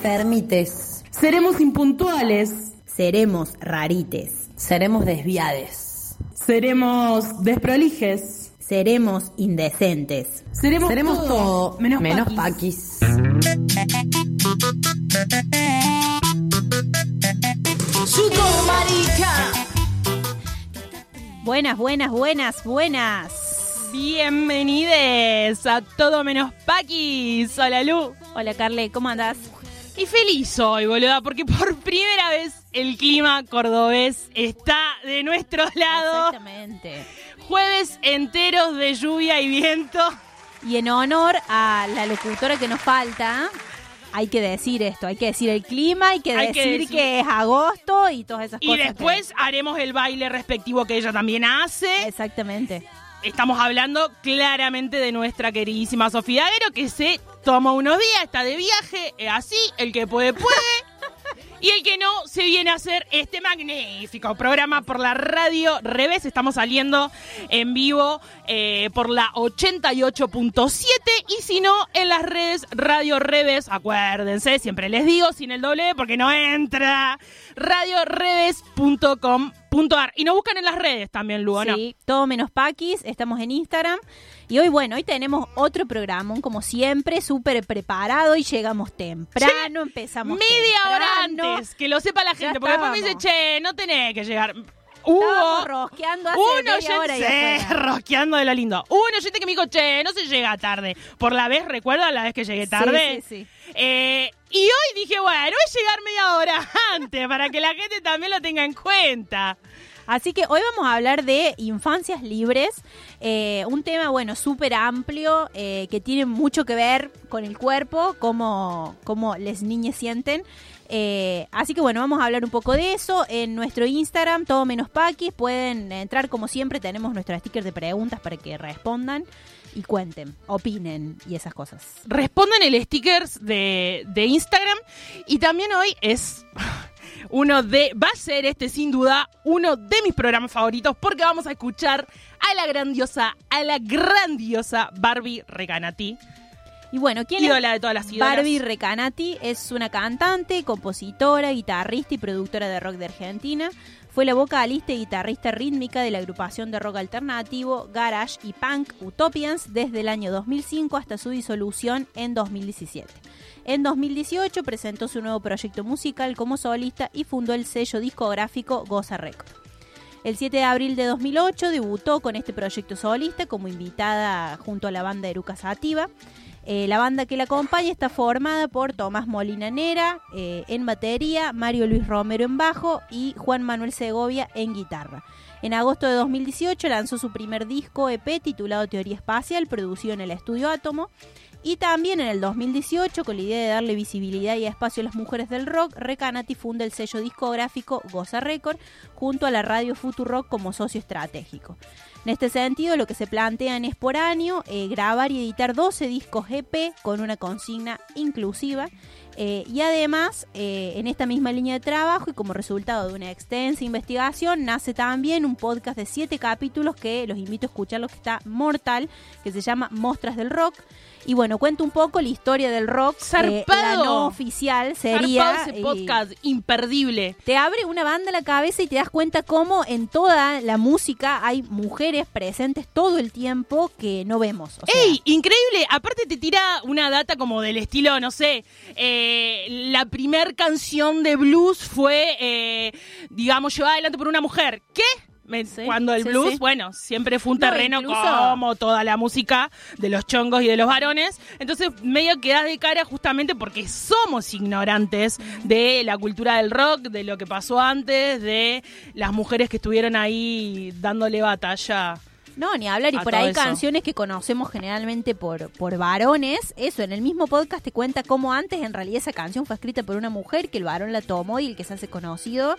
enfermites. Seremos impuntuales. Seremos rarites. Seremos desviades. Seremos desprolijes. Seremos indecentes. Seremos, Seremos todo, menos, menos paquis. paquis. Buenas, buenas, buenas, buenas. Bienvenides a Todo Menos Paquis. Hola Lu. Hola Carle, ¿cómo andás? Y feliz hoy, boluda, porque por primera vez el clima cordobés está de nuestro lado. Exactamente. Jueves enteros de lluvia y viento. Y en honor a la locutora que nos falta, hay que decir esto, hay que decir el clima, hay que, Hay que decir, que es agosto y todas esas Y cosas. que- después haremos el baile respectivo que ella también hace. Exactamente. Estamos hablando claramente de nuestra queridísima Sofía Agüero, que se toma unos días, está de viaje, es así, el que puede, puede. Y el que no, se viene a hacer este magnífico programa por la radio Revés. Estamos saliendo en vivo eh, por la 88.7 y si no, en las redes Radio Revés. Acuérdense, siempre les digo, sin el doble, porque no entra. radioreves.com.ar. Y nos buscan en las redes también, Lugo, ¿no? Sí, todo menos Paquis, estamos en Instagram. Y hoy, bueno, hoy tenemos otro programa, como siempre, súper preparado y llegamos temprano, empezamos Media hora temprano. antes, que lo sepa la gente, porque después me dice, che, no tenés que llegar. Hubo rosqueando hace un media hora y rosqueando de lo lindo. Hubo un oyente que me dijo, che, no se llega tarde. Por la vez, ¿recuerda la vez que llegué tarde? Sí, sí, sí. Eh, y hoy dije, bueno, es llegar media hora antes, para que la gente también lo tenga en cuenta. Así que hoy vamos a hablar de infancias libres, eh, un tema, bueno, súper amplio, eh, que tiene mucho que ver con el cuerpo, cómo, cómo las niñas sienten. Eh, así que bueno, vamos a hablar un poco de eso. En nuestro Instagram, todo menos paquis, pueden entrar como siempre, tenemos nuestro sticker de preguntas para que respondan y cuenten, opinen y esas cosas. respondan el stickers de, de Instagram. Y también hoy es uno de, va a ser este sin duda uno de mis programas favoritos porque vamos a escuchar a la grandiosa, a la grandiosa Barbie Recanati, Y bueno, ¿quién es ídola de todas las ídolas. Barbie Recanati es una cantante, compositora, guitarrista y productora de rock de Argentina. Fue la vocalista y guitarrista rítmica de la agrupación de rock alternativo, garage y punk Utopians desde el año 2005 hasta su disolución en 2017. En 2018 presentó su nuevo proyecto musical como solista y fundó el sello discográfico Goza Record. El 7 de abril de 2008 debutó con este proyecto solista como invitada junto a la banda Eruca Sativa. Eh, la banda que la acompaña está formada por Tomás Molina Nera eh, en batería, Mario Luis Romero en bajo y Juan Manuel Segovia en guitarra. En agosto de 2018 lanzó su primer disco EP titulado Teoría Espacial, producido en el estudio Átomo. Y también en el 2018, con la idea de darle visibilidad y espacio a las mujeres del rock, Recanati funda el sello discográfico Goza Record junto a la radio Futurock como socio estratégico. En este sentido, lo que se plantean es por año eh, grabar y editar 12 discos EP con una consigna inclusiva. eh, y además, eh, en esta misma línea de trabajo y como resultado de una extensa investigación, nace también un podcast de 7 capítulos que los invito a escuchar, que está mortal, que se llama Mostras del Rock. Y bueno, cuento un poco la historia del rock. eh, la no oficial sería. Ese eh, podcast imperdible. te abre una banda a la cabeza y te das cuenta cómo en toda la música hay mujeres presentes todo el tiempo que no vemos. O sea, ¡Ey! Increíble. Aparte te tira una data como del estilo, no sé, eh, la primer canción de blues fue, eh, digamos, llevada adelante por una mujer. ¿Qué? Me- Sí, Cuando el sí, blues, sí. bueno, siempre fue un No, terreno incluso- como toda la música de los chongos y de los varones. Entonces, medio quedas de cara justamente porque somos ignorantes de la cultura del rock, de lo que pasó antes, de las mujeres que estuvieron ahí dándole batalla. No, ni hablar. Y por ahí eso. canciones que conocemos generalmente por, por varones. Eso, en el mismo podcast te cuenta cómo antes en realidad esa canción fue escrita por una mujer, que el varón la tomó y el que se hace conocido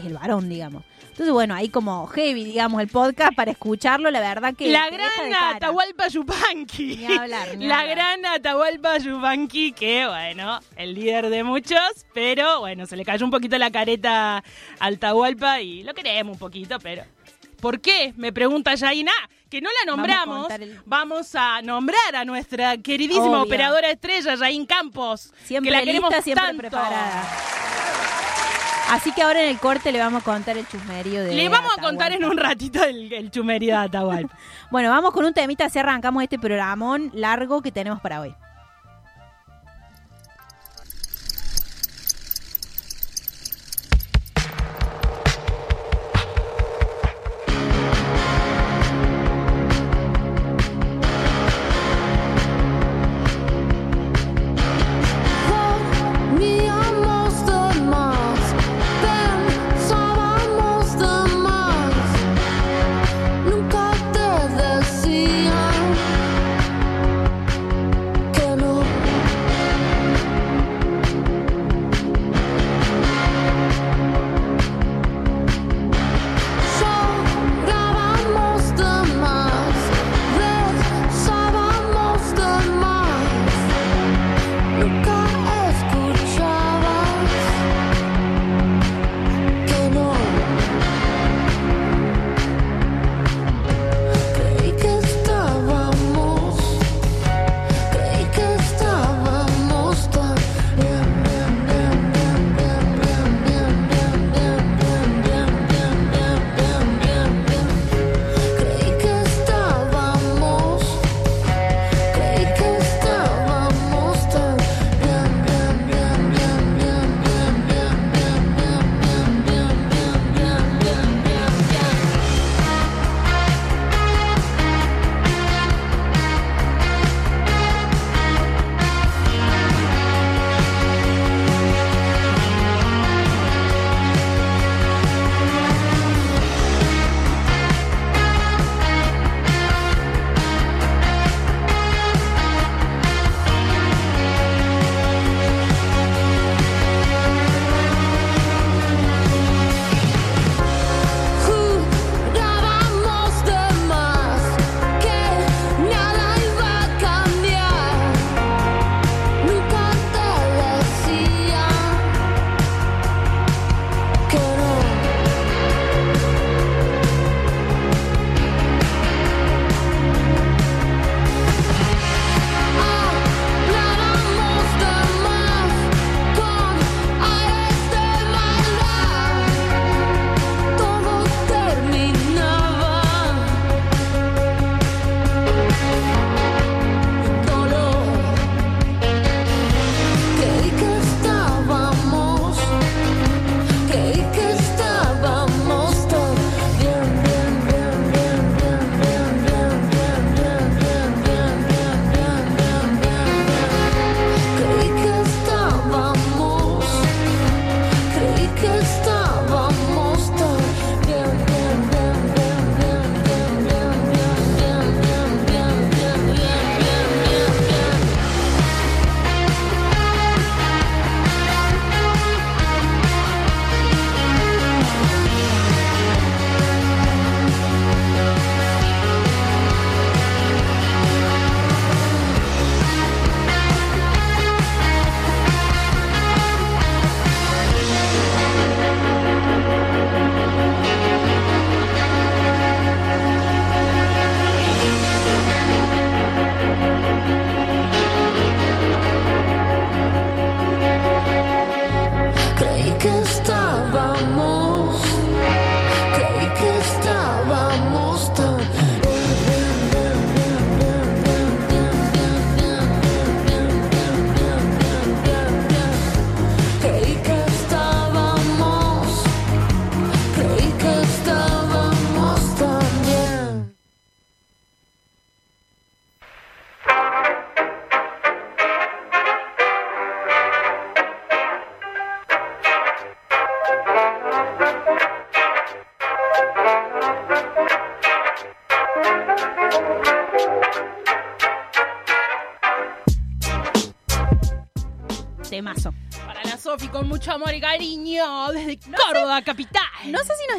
es el varón, digamos. Entonces, bueno, ahí como heavy, digamos, el podcast para escucharlo, la verdad que... La gran. Atahualpa Yupanqui. Ni hablar, ni La hablar. gran Atahualpa Yupanqui, que bueno, el líder de muchos, pero bueno, se le cayó un poquito la careta al Atahualpa y lo queremos un poquito, pero. ¿Por qué? Me pregunta Yaina. que no la Vamos a nombramos, el- vamos a nombrar a nuestra queridísima Obvio. operadora estrella, Jain Campos. Siempre que la queremos siempre tanto. preparada. Así que ahora en el corte le vamos a contar el chusmerío de Le vamos a contar en un ratito el, el chumerío de Atahualpa. Bueno, vamos con un temita, así arrancamos este programón largo que tenemos para hoy.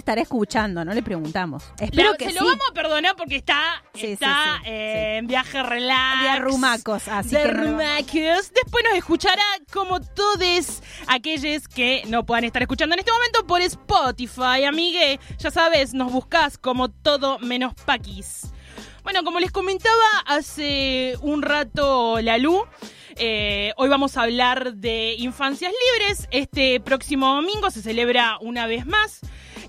Estará escuchando, no le preguntamos. Espero La- que se sí. lo vamos a perdonar porque está, Sí, está sí, eh, en viaje relax. De rumacos, así de que no- rumacos. Después nos escuchará como todos aquellos que no puedan estar escuchando en este momento por Spotify, amigue. Ya sabes, nos buscas como todo menos paquis. Bueno, como les comentaba hace un rato Lalu, eh, hoy vamos a hablar de infancias libres. Este próximo domingo se celebra una vez más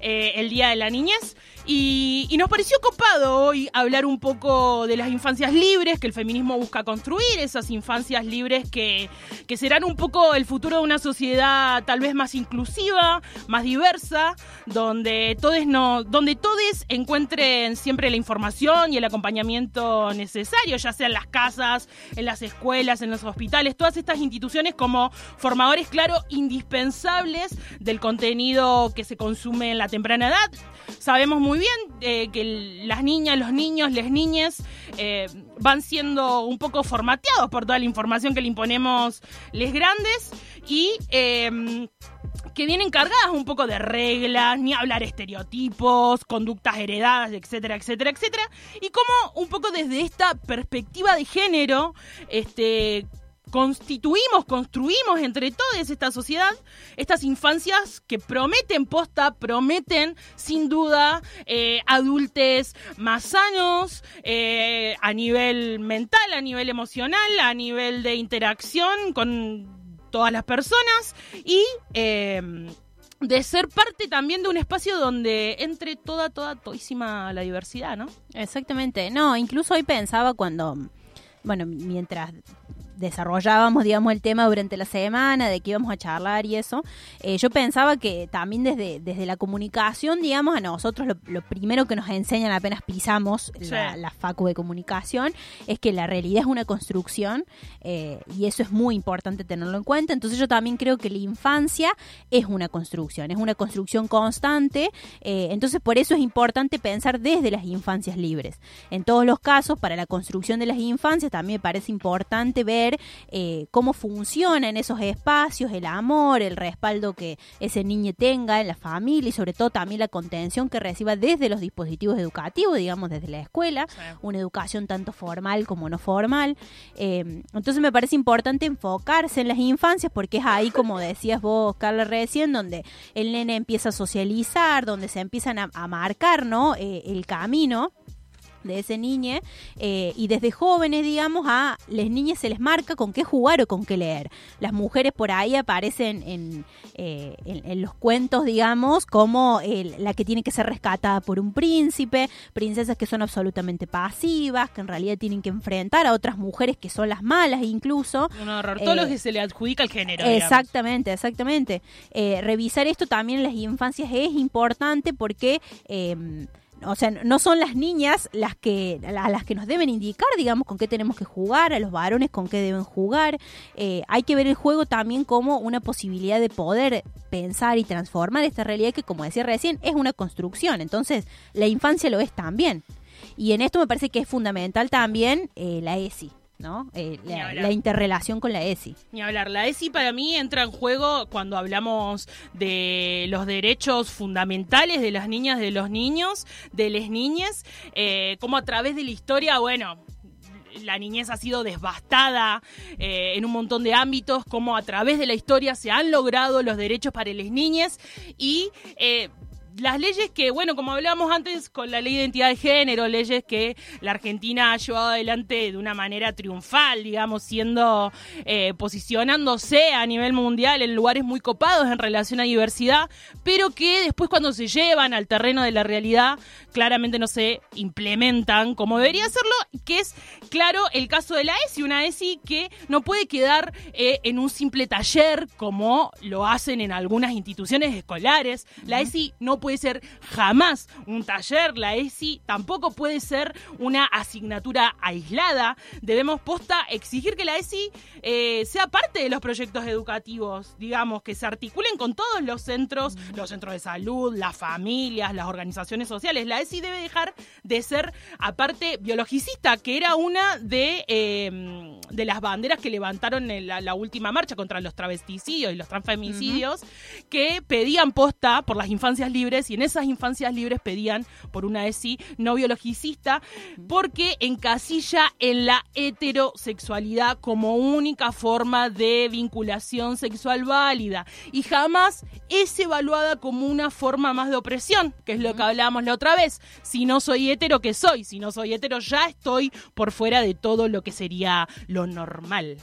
eh, el Día de la Niñez. Y, y nos pareció copado hoy hablar un poco de las infancias libres que el feminismo busca construir, esas infancias libres que, que serán un poco el futuro de una sociedad tal vez más inclusiva, más diversa, donde todos no, donde todos encuentren siempre la información y el acompañamiento necesario, ya sea en las casas, en las escuelas, en los hospitales, todas estas instituciones como formadores, claro, indispensables del contenido que se consume en la temprana edad. Sabemos muy bien eh, que las niñas, los niños, las niñas eh, van siendo un poco formateados por toda la información que le imponemos les grandes y eh, que vienen cargadas un poco de reglas, ni hablar estereotipos, conductas heredadas, etcétera, etcétera, etcétera. Y como un poco desde esta perspectiva de género, este constituimos, construimos entre todos esta sociedad estas infancias que prometen posta, prometen sin duda eh, adultes más sanos eh, a nivel mental, a nivel emocional, a nivel de interacción con todas las personas y eh, de ser parte también de un espacio donde entre toda, toda, todísima la diversidad, ¿no? Exactamente. No, incluso hoy pensaba cuando, bueno, mientras desarrollábamos, digamos, el tema durante la semana, de que íbamos a charlar y eso, eh, yo pensaba que también desde, desde la comunicación, digamos, a nosotros lo, lo primero que nos enseñan apenas pisamos la facu de comunicación es que la realidad es una construcción eh, y eso es muy importante tenerlo en cuenta. Entonces yo también creo que la infancia es una construcción, es una construcción constante. eh, entonces por eso es importante pensar desde las infancias libres. En todos los casos, para la construcción de las infancias también me parece importante ver eh, cómo funcionan esos espacios, el amor, el respaldo que ese niño tenga en la familia y sobre todo también la contención que reciba desde los dispositivos educativos, digamos desde la escuela, una educación tanto formal como no formal. Eh, entonces me parece importante enfocarse en las infancias porque es ahí, como decías vos, Carla, recién, donde el nene empieza a socializar, donde se empiezan a, a marcar ¿no? Eh, el camino de ese niño eh, y desde jóvenes digamos a las niñas se les marca con qué jugar o con qué leer las mujeres por ahí aparecen en, eh, en, en los cuentos digamos como la que tiene que ser rescatada por un príncipe princesas que son absolutamente pasivas que en realidad tienen que enfrentar a otras mujeres que son las malas incluso Un horror. Todo Eh, lo que se le adjudica al género. digamos. Exactamente, exactamente. Eh, revisar esto también en las infancias es importante porque... o sea, no son las niñas las que a las que nos deben indicar, digamos, con qué tenemos que jugar, a los varones con qué deben jugar. Eh, hay que ver el juego también como una posibilidad de poder pensar y transformar esta realidad que, como decía recién, es una construcción. Entonces, la infancia lo es también. Y en esto me parece que es fundamental también eh, la ESI, ¿no? Eh, la, interrelación con la ESI. Ni hablar, la ESI para mí entra en juego cuando hablamos de los derechos fundamentales de las niñas, de los niños, de las niñas, eh, como a través de la historia, bueno, la niñez ha sido devastada eh, en un montón de ámbitos, como a través de la historia se han logrado los derechos para las niñas y... eh, las leyes que, bueno, como hablábamos antes con la ley de identidad de género, leyes que la Argentina ha llevado adelante de una manera triunfal, digamos, siendo, eh, posicionándose a nivel mundial en lugares muy copados en relación a diversidad, pero que después cuando se llevan al terreno de la realidad, claramente no se implementan como debería hacerlo, que es, claro, el caso de la ESI, una ESI que no puede quedar eh, en un simple taller como lo hacen en algunas instituciones escolares. La ESI no puede ser jamás un taller, la ESI tampoco puede ser una asignatura aislada. Debemos posta exigir que la ESI eh, sea parte de los proyectos educativos, digamos, que se articulen con todos los centros, los centros de salud, las familias, las organizaciones sociales. La ESI debe dejar de ser, aparte, biologicista, que era una de, eh, de las banderas que levantaron en la, la última marcha contra los travesticidios y los transfemicidios, que pedían posta por las infancias libres y en esas infancias libres pedían por una ESI no biologicista porque encasilla en la heterosexualidad como única forma de vinculación sexual válida y jamás es evaluada como una forma más de opresión, que es lo que hablábamos la otra vez. Si no soy hetero, ¿qué soy? Si no soy hetero, ya estoy por fuera de todo lo que sería lo normal.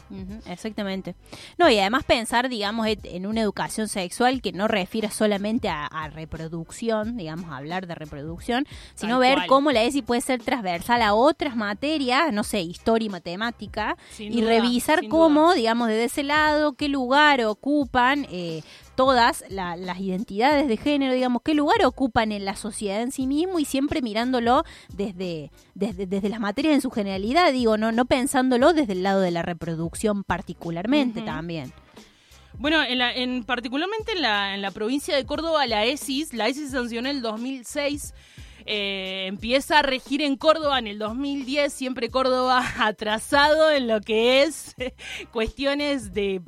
Exactamente. No, y además pensar, digamos, en una educación sexual que no refiera solamente a, a reproducción, digamos, hablar de reproducción, sino Tal ver cual. cómo la ESI puede ser transversal a otras materias, no sé, historia y matemática, Sin y duda, revisar cómo, duda. digamos, desde ese lado, qué lugar ocupan eh, todas la- las identidades de género, digamos, qué lugar ocupan en la sociedad en sí mismo y siempre mirándolo desde, desde, desde las materias en su generalidad, digo, no, no pensándolo desde el lado de la reproducción particularmente también. Bueno, en, la, en particularmente en la, en la provincia de Córdoba, la ESIS, la ESIS se sancionó en el 2006. eh, empieza a regir en Córdoba en el 2010, siempre Córdoba atrasado en lo que es cuestiones de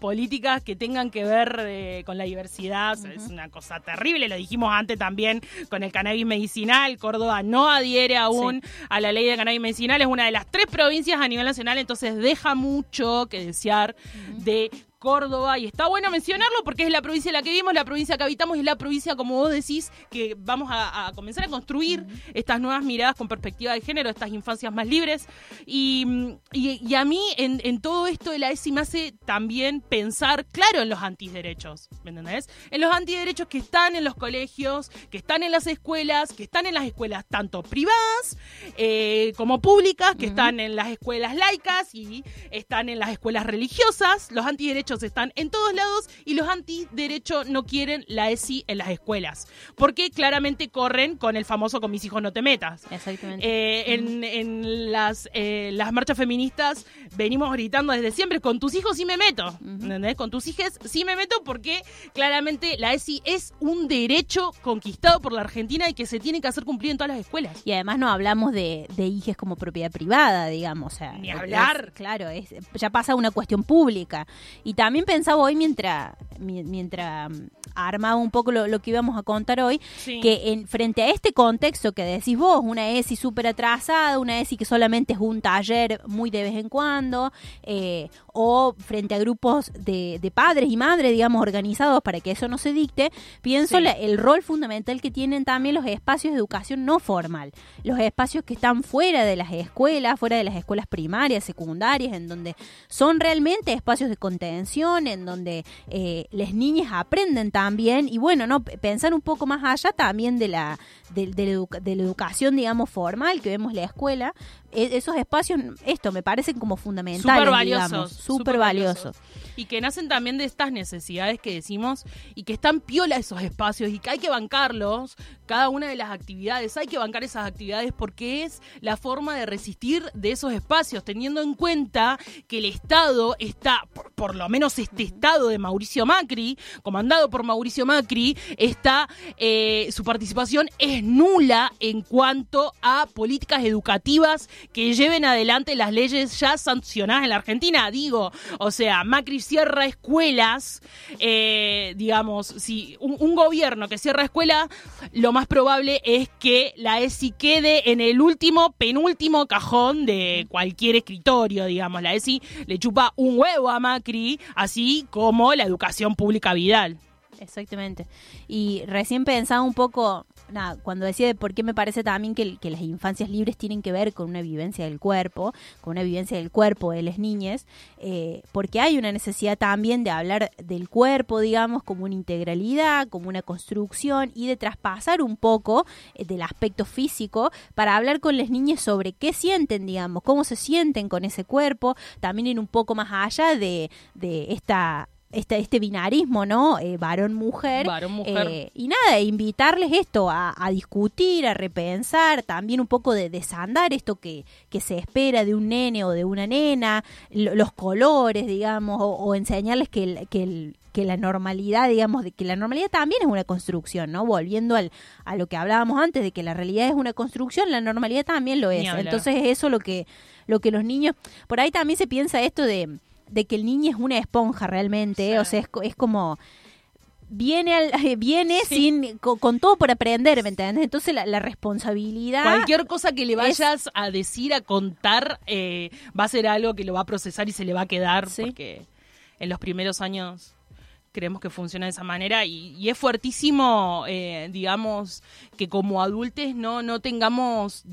políticas que tengan que ver eh, con la diversidad. O sea, Es una cosa terrible, lo dijimos antes también con el cannabis medicinal. Córdoba no adhiere aún a la ley de cannabis medicinal, es una de las tres provincias a nivel nacional, entonces deja mucho que desear de Córdoba y está bueno mencionarlo porque es la provincia en la que vivimos, la provincia que habitamos y es la provincia, como vos decís, que vamos a, a comenzar a construir estas nuevas miradas con perspectiva de género, estas infancias más libres. Y, y- y a mí en, en todo esto de la ESI me hace también pensar, claro, en los antiderechos, ¿me entendés? En los antiderechos que están en los colegios, que están en las escuelas, que están en las escuelas tanto privadas eh, como públicas, que están en las escuelas laicas y están en las escuelas religiosas. Los antiderechos están en todos lados y los antiderechos no quieren la ESI en las escuelas, porque claramente corren con el famoso con mis hijos no te metas. Exactamente. Eh, en, en las, eh, las marchas feministas venimos gritando desde siempre, con tus hijos sí me meto, ¿entendés? Con tus hijos sí me meto porque claramente la ESI es un derecho conquistado por la Argentina y que se tiene que hacer cumplir en todas las escuelas. Y además no hablamos de, de hijes como propiedad privada, digamos. o sea, Ni es- hablar. claro, es, ya pasa una cuestión pública. Y también pensaba hoy, mientras, mi- mientras mm, armaba un poco lo, lo que íbamos a contar hoy, Sí. que en, frente a este contexto que decís vos, una ESI súper atrasada, una ESI que solamente es un taller muy de vez en cuando, eh, o frente a grupos de, de padres y madres, digamos, organizados para que eso no se dicte, pienso Sí. la- el rol fundamental que tienen también los espacios de educación no formal, los espacios que están fuera de las escuelas, fuera de las escuelas primarias, secundarias, en donde son realmente espacios de contención, en donde eh, las niñas aprenden también, y bueno, no pensar un poco más allá también de la, de, de la, educa- de la educación, digamos, formal que vemos la escuela, e- esos espacios, esto me parecen como fundamentales, Súper valiosos. digamos, súper súper valiosos. Y que nacen también de estas necesidades que decimos y que están piola esos espacios y que hay que bancarlos, cada una de las actividades, hay que bancar esas actividades porque es la forma de resistir de esos espacios, teniendo en cuenta que el Estado está, por, lo menos este Estado de Mauricio Macri, comandado por Mauricio Macri, está, eh, su participación es nula en cuanto a políticas educativas que lleven adelante las leyes ya sancionadas en la Argentina. Digo, o sea, Macri cierra escuelas, eh, digamos, si un, gobierno que cierra escuelas, lo más probable es que la ESI quede en el último, penúltimo cajón de cualquier escritorio, digamos. La ESI le chupa un huevo a Macri, así como la educación pública Vidal. Exactamente. Y recién pensaba un poco, nada, cuando decía de por qué me parece también que, las infancias libres tienen que ver con una vivencia del cuerpo, con una vivencia del cuerpo de las niñas, eh, porque hay una necesidad también de hablar del cuerpo, digamos, como una integralidad, como una construcción y de traspasar un poco eh, del aspecto físico para hablar con las niñas sobre qué sienten, digamos, cómo se sienten con ese cuerpo, también ir un poco más allá de, de esta esta, este binarismo, ¿no? Eh, Varón-mujer. Varón-mujer. Eh, y nada, invitarles esto a, a discutir, a repensar, también un poco de desandar esto que, que se espera de un nene o de una nena, lo- los colores, digamos, o, o enseñarles que, el- que, el- que la normalidad, digamos, de que la normalidad también es una construcción, ¿no? Volviendo al, a lo que hablábamos antes, de que la realidad es una construcción, la normalidad también lo es. Entonces eso lo que, lo que los niños, por ahí también se piensa esto de, de que el niño es una esponja realmente, Sí. o sea, es, es como viene al- viene sin con, con todo por aprender, ¿me entiendes? Entonces la, la responsabilidad Cualquier cosa que le es- vayas a decir, a contar, eh, va a ser algo que lo va a procesar y se le va a quedar, Sí. porque en los primeros años creemos que funciona de esa manera y, es fuertísimo, eh, digamos, que como adultos no, no tengamos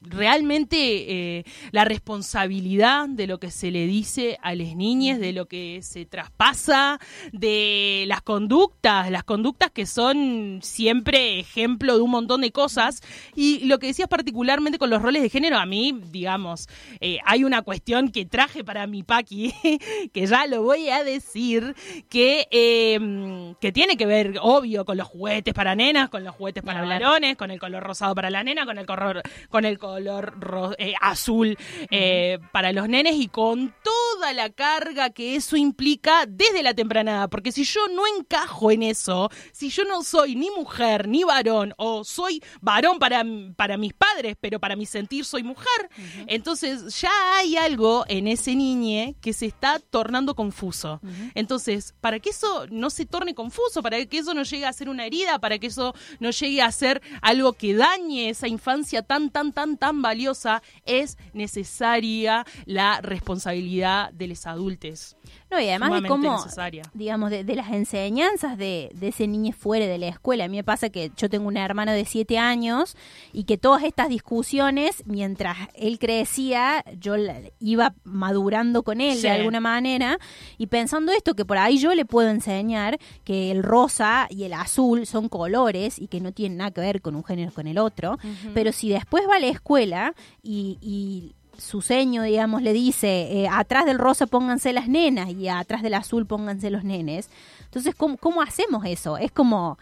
realmente eh, la responsabilidad de lo que se le dice a las niñas, de lo que se traspasa, de las conductas, las conductas que son siempre ejemplo de un montón de cosas. Y lo que decías particularmente con los roles de género, a mí, digamos, eh, hay una cuestión que traje para mi Paqui, que ya lo voy a decir, que, eh, que tiene que ver, obvio, con los juguetes para nenas, con los juguetes para varones, con el color rosado para la nena, con el color, con el color ro- eh, azul eh, para los nenes y con toda la carga que eso implica desde la temprana edad. Porque si yo no encajo en eso, si yo no soy ni mujer ni varón, o soy varón para, para mis padres, pero para mi sentir soy mujer, entonces ya hay algo en ese niñe que se está tornando confuso. Entonces, para que eso no se torne confuso, para que eso no llegue a ser una herida, para que eso no llegue a ser algo que dañe esa infancia tan, tan, tan, tan valiosa, es necesaria la responsabilidad de los adultos. No, y además de cómo, necesaria. digamos, de, de las enseñanzas de, de ese niño fuera de la escuela. A mí me pasa que yo tengo una hermana de siete años y que todas estas discusiones, mientras él crecía, yo iba madurando con él Sí. de alguna manera y pensando esto, que por ahí yo le puedo enseñar que el rosa y el azul son colores y que no tienen nada que ver con un género con el otro, pero si después va a la escuela y... y su seño, digamos, le dice, eh, atrás del rosa pónganse las nenas y atrás del azul pónganse los nenes. Entonces, ¿cómo, cómo hacemos eso? Es como,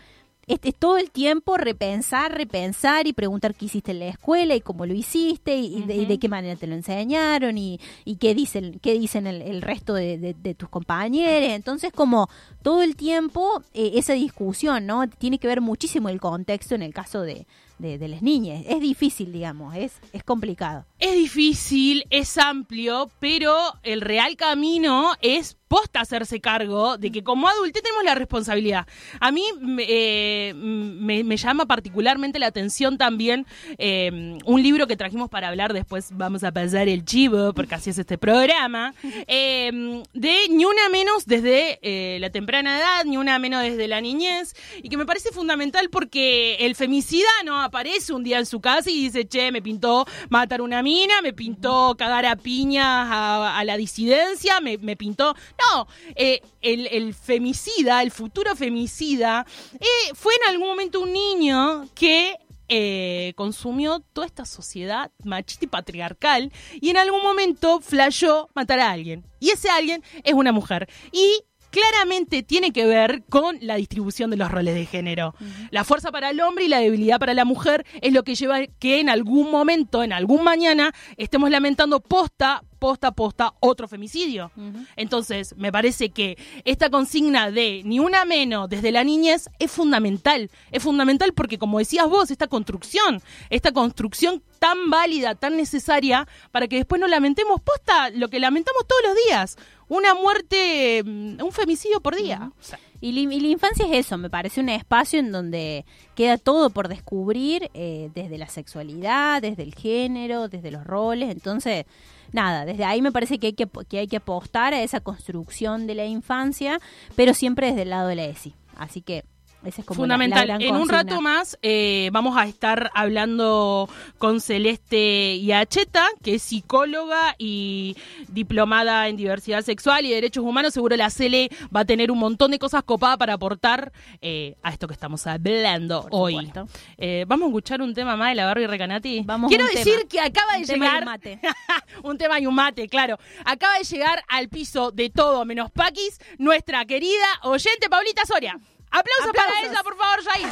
es, es todo el tiempo repensar, repensar y preguntar qué hiciste en la escuela y cómo lo hiciste y, de, y de qué manera te lo enseñaron y, y qué dicen, qué dicen el, el resto de, de- de tus compañeros. Entonces, como todo el tiempo eh, esa discusión, ¿no? Tiene que ver muchísimo el contexto en el caso de, de, las niñas. Es difícil, digamos, es, es complicado. Es difícil, es amplio, pero el real camino es posta hacerse cargo de que como adultos tenemos la responsabilidad. A mí me, eh, llama particularmente la atención también eh, un libro que trajimos para hablar, después vamos a pasar el chivo, porque así es este programa, eh, de ni una menos desde la temprana edad, ni una menos desde la niñez, y que me parece fundamental porque el femicida no aparece un día en su casa y dice, che, me pintó matar una mina, me pintó cagar a piñas a, la disidencia, me pintó... No, eh, el, el femicida, el futuro femicida, eh, fue en algún momento un niño que eh, consumió toda esta sociedad machista y patriarcal y en algún momento flashó matar a alguien. Y ese alguien es una mujer. Y claramente tiene que ver con la distribución de los roles de género. La fuerza para el hombre y la debilidad para la mujer es lo que lleva que en algún momento, en algún mañana, estemos lamentando posta, posta, posta, otro femicidio. Entonces, me parece que esta consigna de ni una menos desde la niñez es fundamental. Es fundamental porque, como decías vos, esta construcción, esta construcción tan válida, tan necesaria, para que después no lamentemos posta lo que lamentamos todos los días. Una muerte, mm, un femicidio por día. O sea, Y, la infancia es eso, me parece un espacio en donde queda todo por descubrir, eh, desde la sexualidad, desde el género, desde los roles. Entonces, nada, desde ahí me parece que hay que, que hay que apostar a esa construcción de la infancia, pero siempre desde el lado de la ESI. Así que es como la- la Fundamental. gran en un rato más eh, vamos a estar hablando con Celeste Iacheta, que es psicóloga y diplomada en diversidad sexual y derechos humanos. Seguro la Cele va a tener un montón de cosas copadas para aportar eh, a esto que estamos hablando Por hoy. Eh, vamos a escuchar un tema más de la Barbie Recanati. Vamos Quiero decir tema. que acaba de Un tema y llegar un mate. un tema y un mate, claro. Acaba de llegar al piso de todo menos Paquis, nuestra querida oyente Paulita Soria. Aplausos, para ella, por favor, Jair.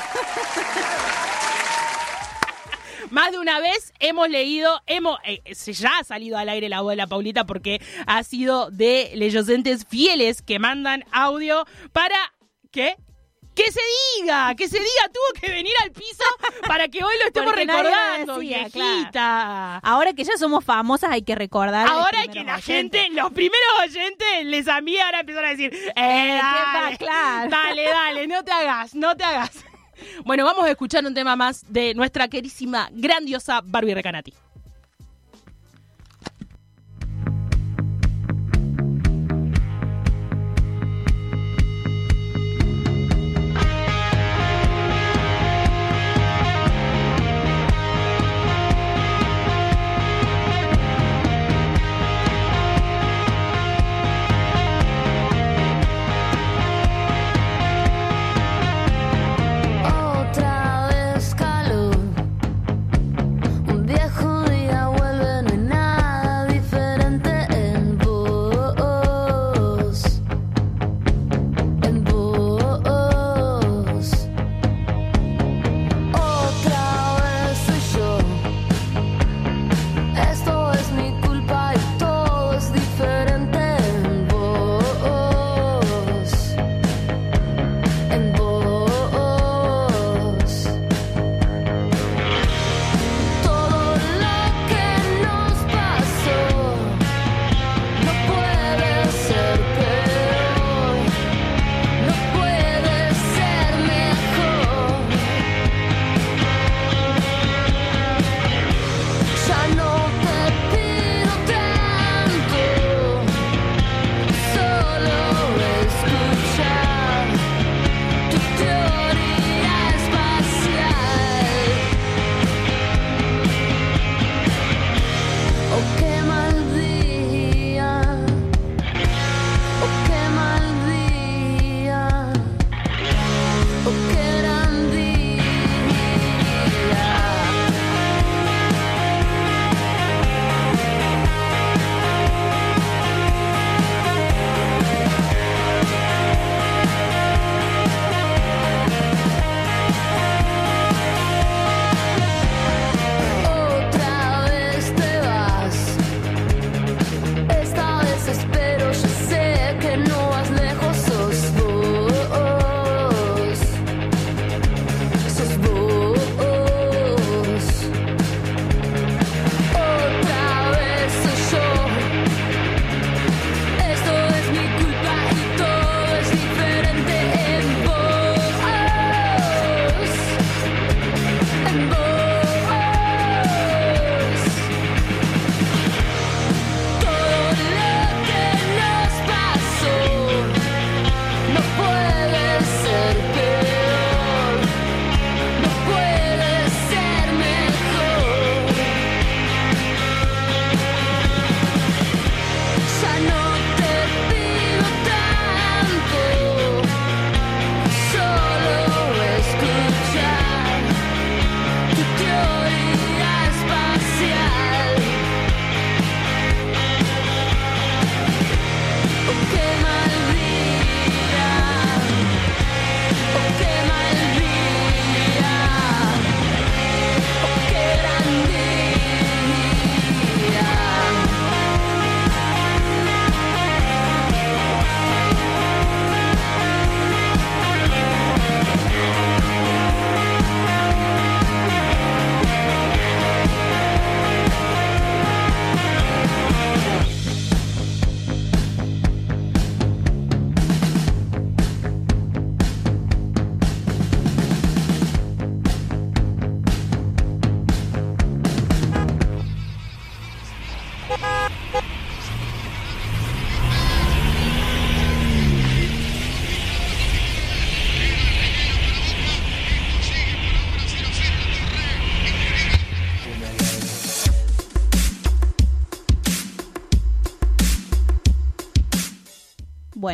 Más de una vez hemos leído, hemos, eh, ya ha salido al aire la voz de la Paulita porque ha sido de leyosentes fieles que mandan audio para ¿qué? Que se diga, que se diga, tuvo que venir al piso para que hoy lo estemos Porque recordando, decía, viejita. Ahora que ya somos famosas hay que recordar. Ahora que la oyentes. gente, los primeros oyentes les a mí ahora empiezan a decir, eh, ¿qué dale? Claro. dale, dale, no no te hagas, no te hagas. Bueno, vamos a escuchar un tema más de nuestra querísima, grandiosa Barbie Recanati.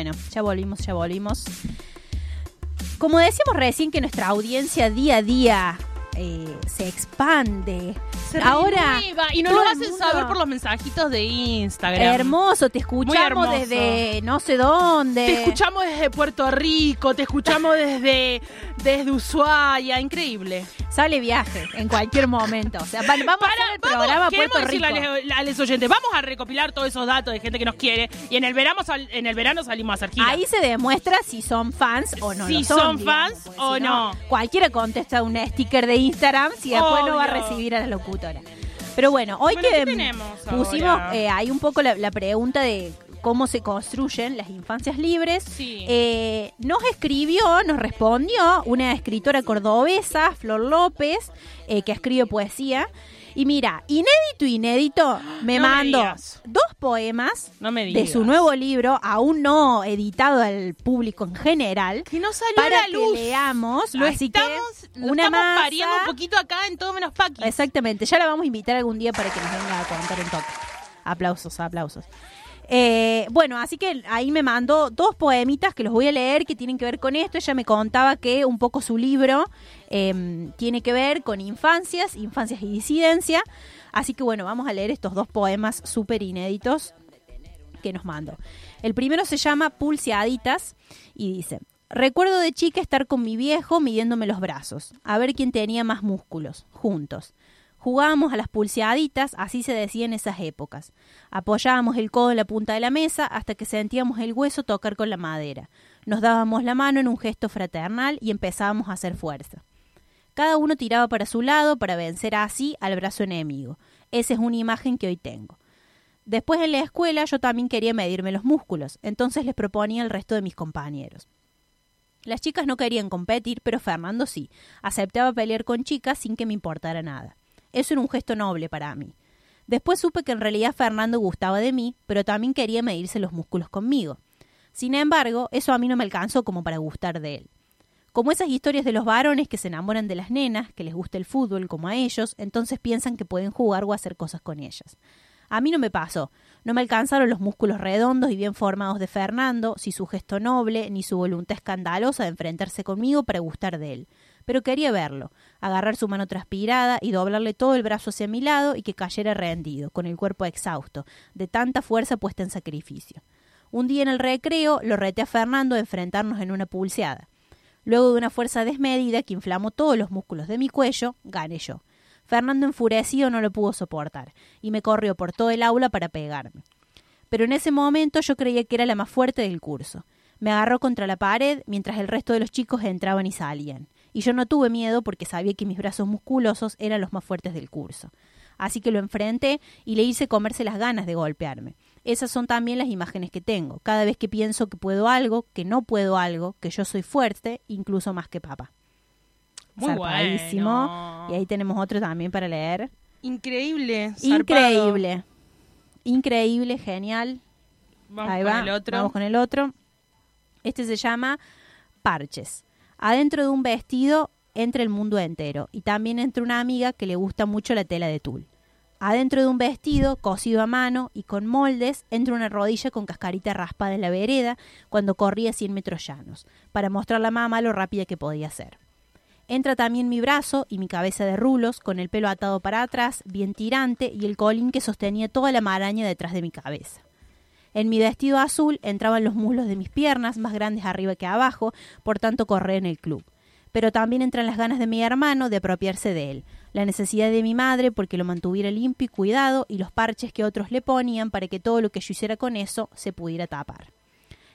Bueno, ya volvimos, ya volvimos. Como decíamos recién que nuestra audiencia día a día eh, se expande. Se Ahora y nos lo hacen saber por los mensajitos de Instagram. hermoso, te escuchamos hermoso. desde no sé dónde. Te escuchamos desde Puerto Rico, te escuchamos desde, desde Ushuaia, increíble. Sale viaje en cualquier momento. O sea, va- vamos a Para, hacer el vamos, programa Puerto Rico. a les- a los oyentes, vamos a recopilar todos esos datos de gente que nos quiere y en el verano, sal- en el verano salimos a hacer gira. Ahí se demuestra si son fans o no. Si lo son, son digamos, fans o si no. Cualquiera contesta un sticker de Instagram si después no va a Obvio. recibir a la locutora. Pero bueno, hoy Bueno, que ¿qué mm, tenemos pusimos eh, ahí un poco la, la pregunta de cómo se construyen las infancias libres. Sí. Eh, nos escribió, nos respondió una escritora cordobesa, Flor López, eh, que escribe poesía. Y mira, inédito, inédito, me No me digas. dos poemas No me de su nuevo libro, aún no editado al público en general, Que no salió para a la que luz. leamos. Lo así estamos, que lo una estamos masa- pariendo un poquito acá en todo menos Paqui. Exactamente, ya la vamos a invitar algún día para que nos venga a contar un toque. Aplausos, aplausos. Eh, bueno, así que ahí me mandó dos poemitas que los voy a leer que tienen que ver con esto. Ella me contaba que un poco su libro eh, tiene que ver con infancias, infancias y disidencia. Así que bueno, vamos a leer estos dos poemas súper inéditos que nos mandó. El primero se llama Pulseaditas y dice, recuerdo de chica estar con mi viejo midiéndome los brazos, a ver quién tenía más músculos, juntos. Jugábamos a las pulseaditas, así se decía en esas épocas. Apoyábamos el codo en la punta de la mesa hasta que sentíamos el hueso tocar con la madera. Nos dábamos la mano en un gesto fraternal y empezábamos a hacer fuerza. Cada uno tiraba para su lado para vencer así al brazo enemigo. Esa es una imagen que hoy tengo. Después en la escuela yo también quería medirme los músculos, entonces les proponía al resto de mis compañeros. Las chicas no querían competir, pero Fernando sí. Aceptaba pelear con chicas sin que me importara nada. Eso era un gesto noble para mí. Después supe que en realidad Fernando gustaba de mí, pero también quería medirse los músculos conmigo. Sin embargo, eso a mí no me alcanzó como para gustar de él. Como esas historias de los varones que se enamoran de las nenas, que les gusta el fútbol como a ellos, entonces piensan que pueden jugar o hacer cosas con ellas. A mí no me pasó. No me alcanzaron los músculos redondos y bien formados de Fernando, si su gesto noble, ni su voluntad escandalosa de enfrentarse conmigo para gustar de él. Pero quería verlo, agarrar su mano transpirada y doblarle todo el brazo hacia mi lado y que cayera rendido, con el cuerpo exhausto, de tanta fuerza puesta en sacrificio. Un día en el recreo lo reté a Fernando a enfrentarnos en una pulseada. Luego de una fuerza desmedida que inflamó todos los músculos de mi cuello, gané yo. Fernando enfurecido no lo pudo soportar y me corrió por todo el aula para pegarme. Pero en ese momento yo creía que era la más fuerte del curso. Me agarró contra la pared mientras el resto de los chicos entraban y salían. Y yo no tuve miedo porque sabía que mis brazos musculosos eran los más fuertes del curso. Así que lo enfrenté y le hice comerse las ganas de golpearme. Esas son también las imágenes que tengo. Cada vez que pienso que puedo algo, que no puedo algo, que yo soy fuerte, incluso más que papá. Muy bueno. Y ahí tenemos otro también para leer. Increíble. zarpado. Increíble. Increíble, genial. Vamos Ahí con va. el otro. Vamos con el otro. Este se llama Parches. Adentro de un vestido entra el mundo entero y también entra una amiga que le gusta mucho la tela de tul. Adentro de un vestido, cosido a mano y con moldes, entra una rodilla con cascarita raspada en la vereda cuando corría 100 metros llanos, para mostrar a la mamá lo rápida que podía ser. Entra también mi brazo y mi cabeza de rulos, con el pelo atado para atrás, bien tirante, y el colín que sostenía toda la maraña detrás de mi cabeza. En mi vestido azul entraban los muslos de mis piernas, más grandes arriba que abajo, por tanto correr en el club. Pero también entran las ganas de mi hermano de apropiarse de él, la necesidad de mi madre porque lo mantuviera limpio y cuidado, y los parches que otros le ponían para que todo lo que yo hiciera con eso se pudiera tapar.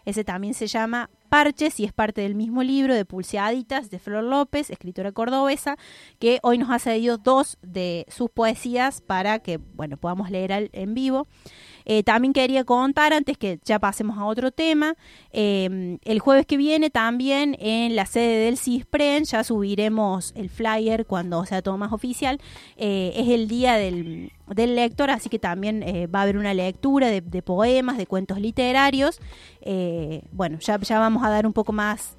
Ese también se llama Parches y es parte del mismo libro de Pulseaditas de Flor López, escritora cordobesa, que hoy nos ha cedido dos de sus poesías para que bueno podamos leer en vivo. Eh, también quería contar, antes que ya pasemos a otro tema, eh, el jueves que viene también en la sede del CISPREN, ya subiremos el flyer cuando sea todo más oficial, eh, es el día del, del lector, así que también eh, va a haber una lectura de, poemas, de cuentos literarios. Bueno, ya, ya vamos a dar un poco más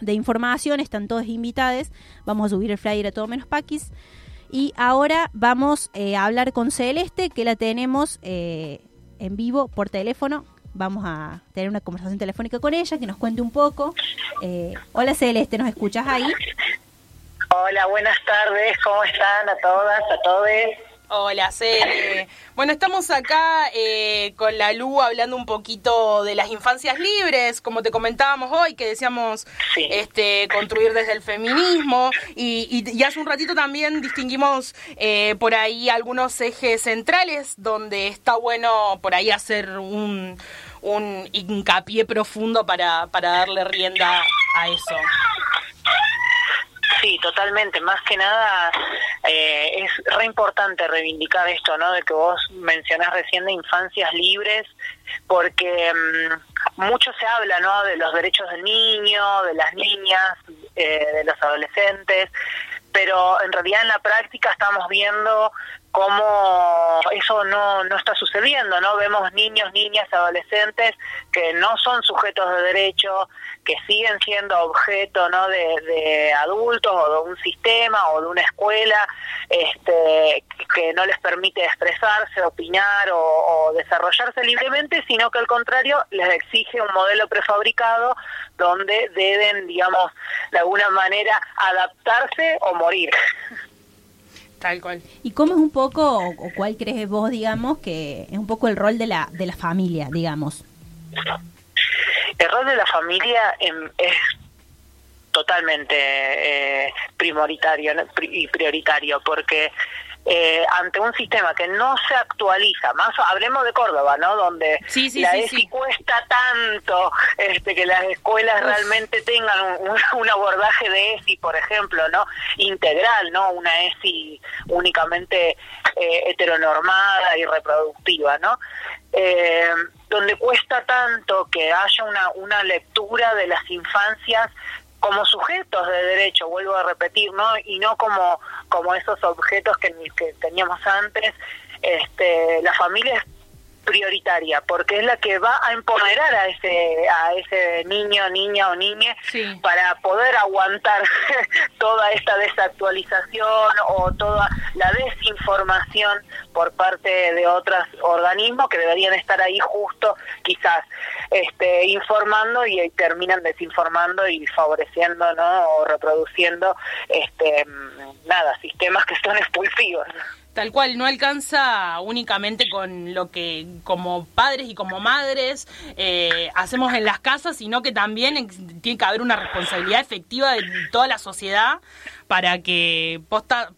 de información, están todos invitados, vamos a subir el flyer a todo menos paquis. Y ahora vamos a hablar con Celeste, que la tenemos en vivo por teléfono. Vamos a tener una conversación telefónica con ella, que nos cuente un poco. Eh, hola Celeste, ¿nos escuchas ahí? Hola, buenas tardes, ¿cómo están a todas, a todos? Hola, Cele. Bueno, estamos acá eh, con la Lu hablando un poquito de las infancias libres, como te comentábamos hoy, que decíamos Sí. este, construir desde el feminismo. Y, y- y hace un ratito también distinguimos eh, por ahí algunos ejes centrales donde está bueno por ahí hacer un, un hincapié profundo para, para darle rienda a eso. Sí, totalmente. Más que nada, eh, es re importante reivindicar esto, ¿no? De que vos mencionás recién de infancias libres, porque mm, mucho se habla, ¿no? De los derechos del niño, de las niñas, eh, de los adolescentes, pero en realidad en la práctica estamos viendo cómo eso no, no está sucediendo, ¿no? Vemos niños, niñas, adolescentes que no son sujetos de derecho, que siguen siendo objeto, ¿no? De, adultos o de un sistema o de una escuela este, que no les permite expresarse, opinar o desarrollarse libremente, sino que al contrario les exige un modelo prefabricado donde deben, digamos, de alguna manera adaptarse o morir. Tal cual. ¿Y cómo es un poco, o, o cuál crees vos, digamos, que es un poco el rol de la, de la familia, digamos? El rol de la familia em, es totalmente eh, primoritario y prioritario porque eh, ante un sistema que no se actualiza, más hablemos de Córdoba, ¿no? Donde Sí, sí, la sí, ESI cuesta tanto este, que las escuelas realmente tengan un, un- un abordaje de ESI, por ejemplo, ¿no? Integral, ¿no? Una ESI únicamente eh, heteronormada y reproductiva, ¿no? Eh, donde cuesta tanto que haya una, una lectura de las infancias como sujetos de derecho, vuelvo a repetir, ¿no? Y no como, como esos objetos que, que teníamos antes. Este, la familia es prioritaria porque es la que va a empoderar a ese a ese niño, niña o niñe Sí. para poder aguantar toda esta desactualización o toda la desinformación por parte de otros organismos que deberían estar ahí justo quizás este informando y, terminan desinformando y favoreciendo no o reproduciendo este nada sistemas que son expulsivos Tal cual, no alcanza únicamente con lo que como padres y como madres eh, hacemos en las casas, sino que también tiene que haber una responsabilidad efectiva de toda la sociedad para que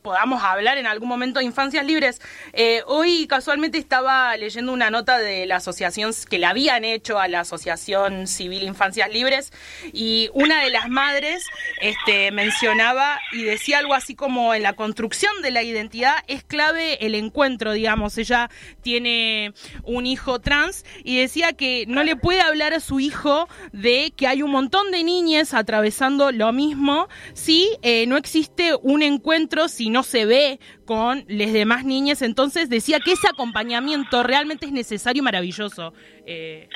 podamos hablar en algún momento de infancias libres. Eh, hoy casualmente estaba leyendo una nota de la asociación que le habían hecho a la Asociación Civil Infancias Libres y una de las madres este, mencionaba y decía algo así como en la construcción de la identidad es clave el encuentro, digamos. Ella tiene un hijo trans y decía que no le puede hablar a su hijo de que hay un montón de niñas atravesando lo mismo si eh, no existe un encuentro, si no se ve con las demás niñas. Entonces decía que ese acompañamiento realmente es necesario y maravilloso. Eh,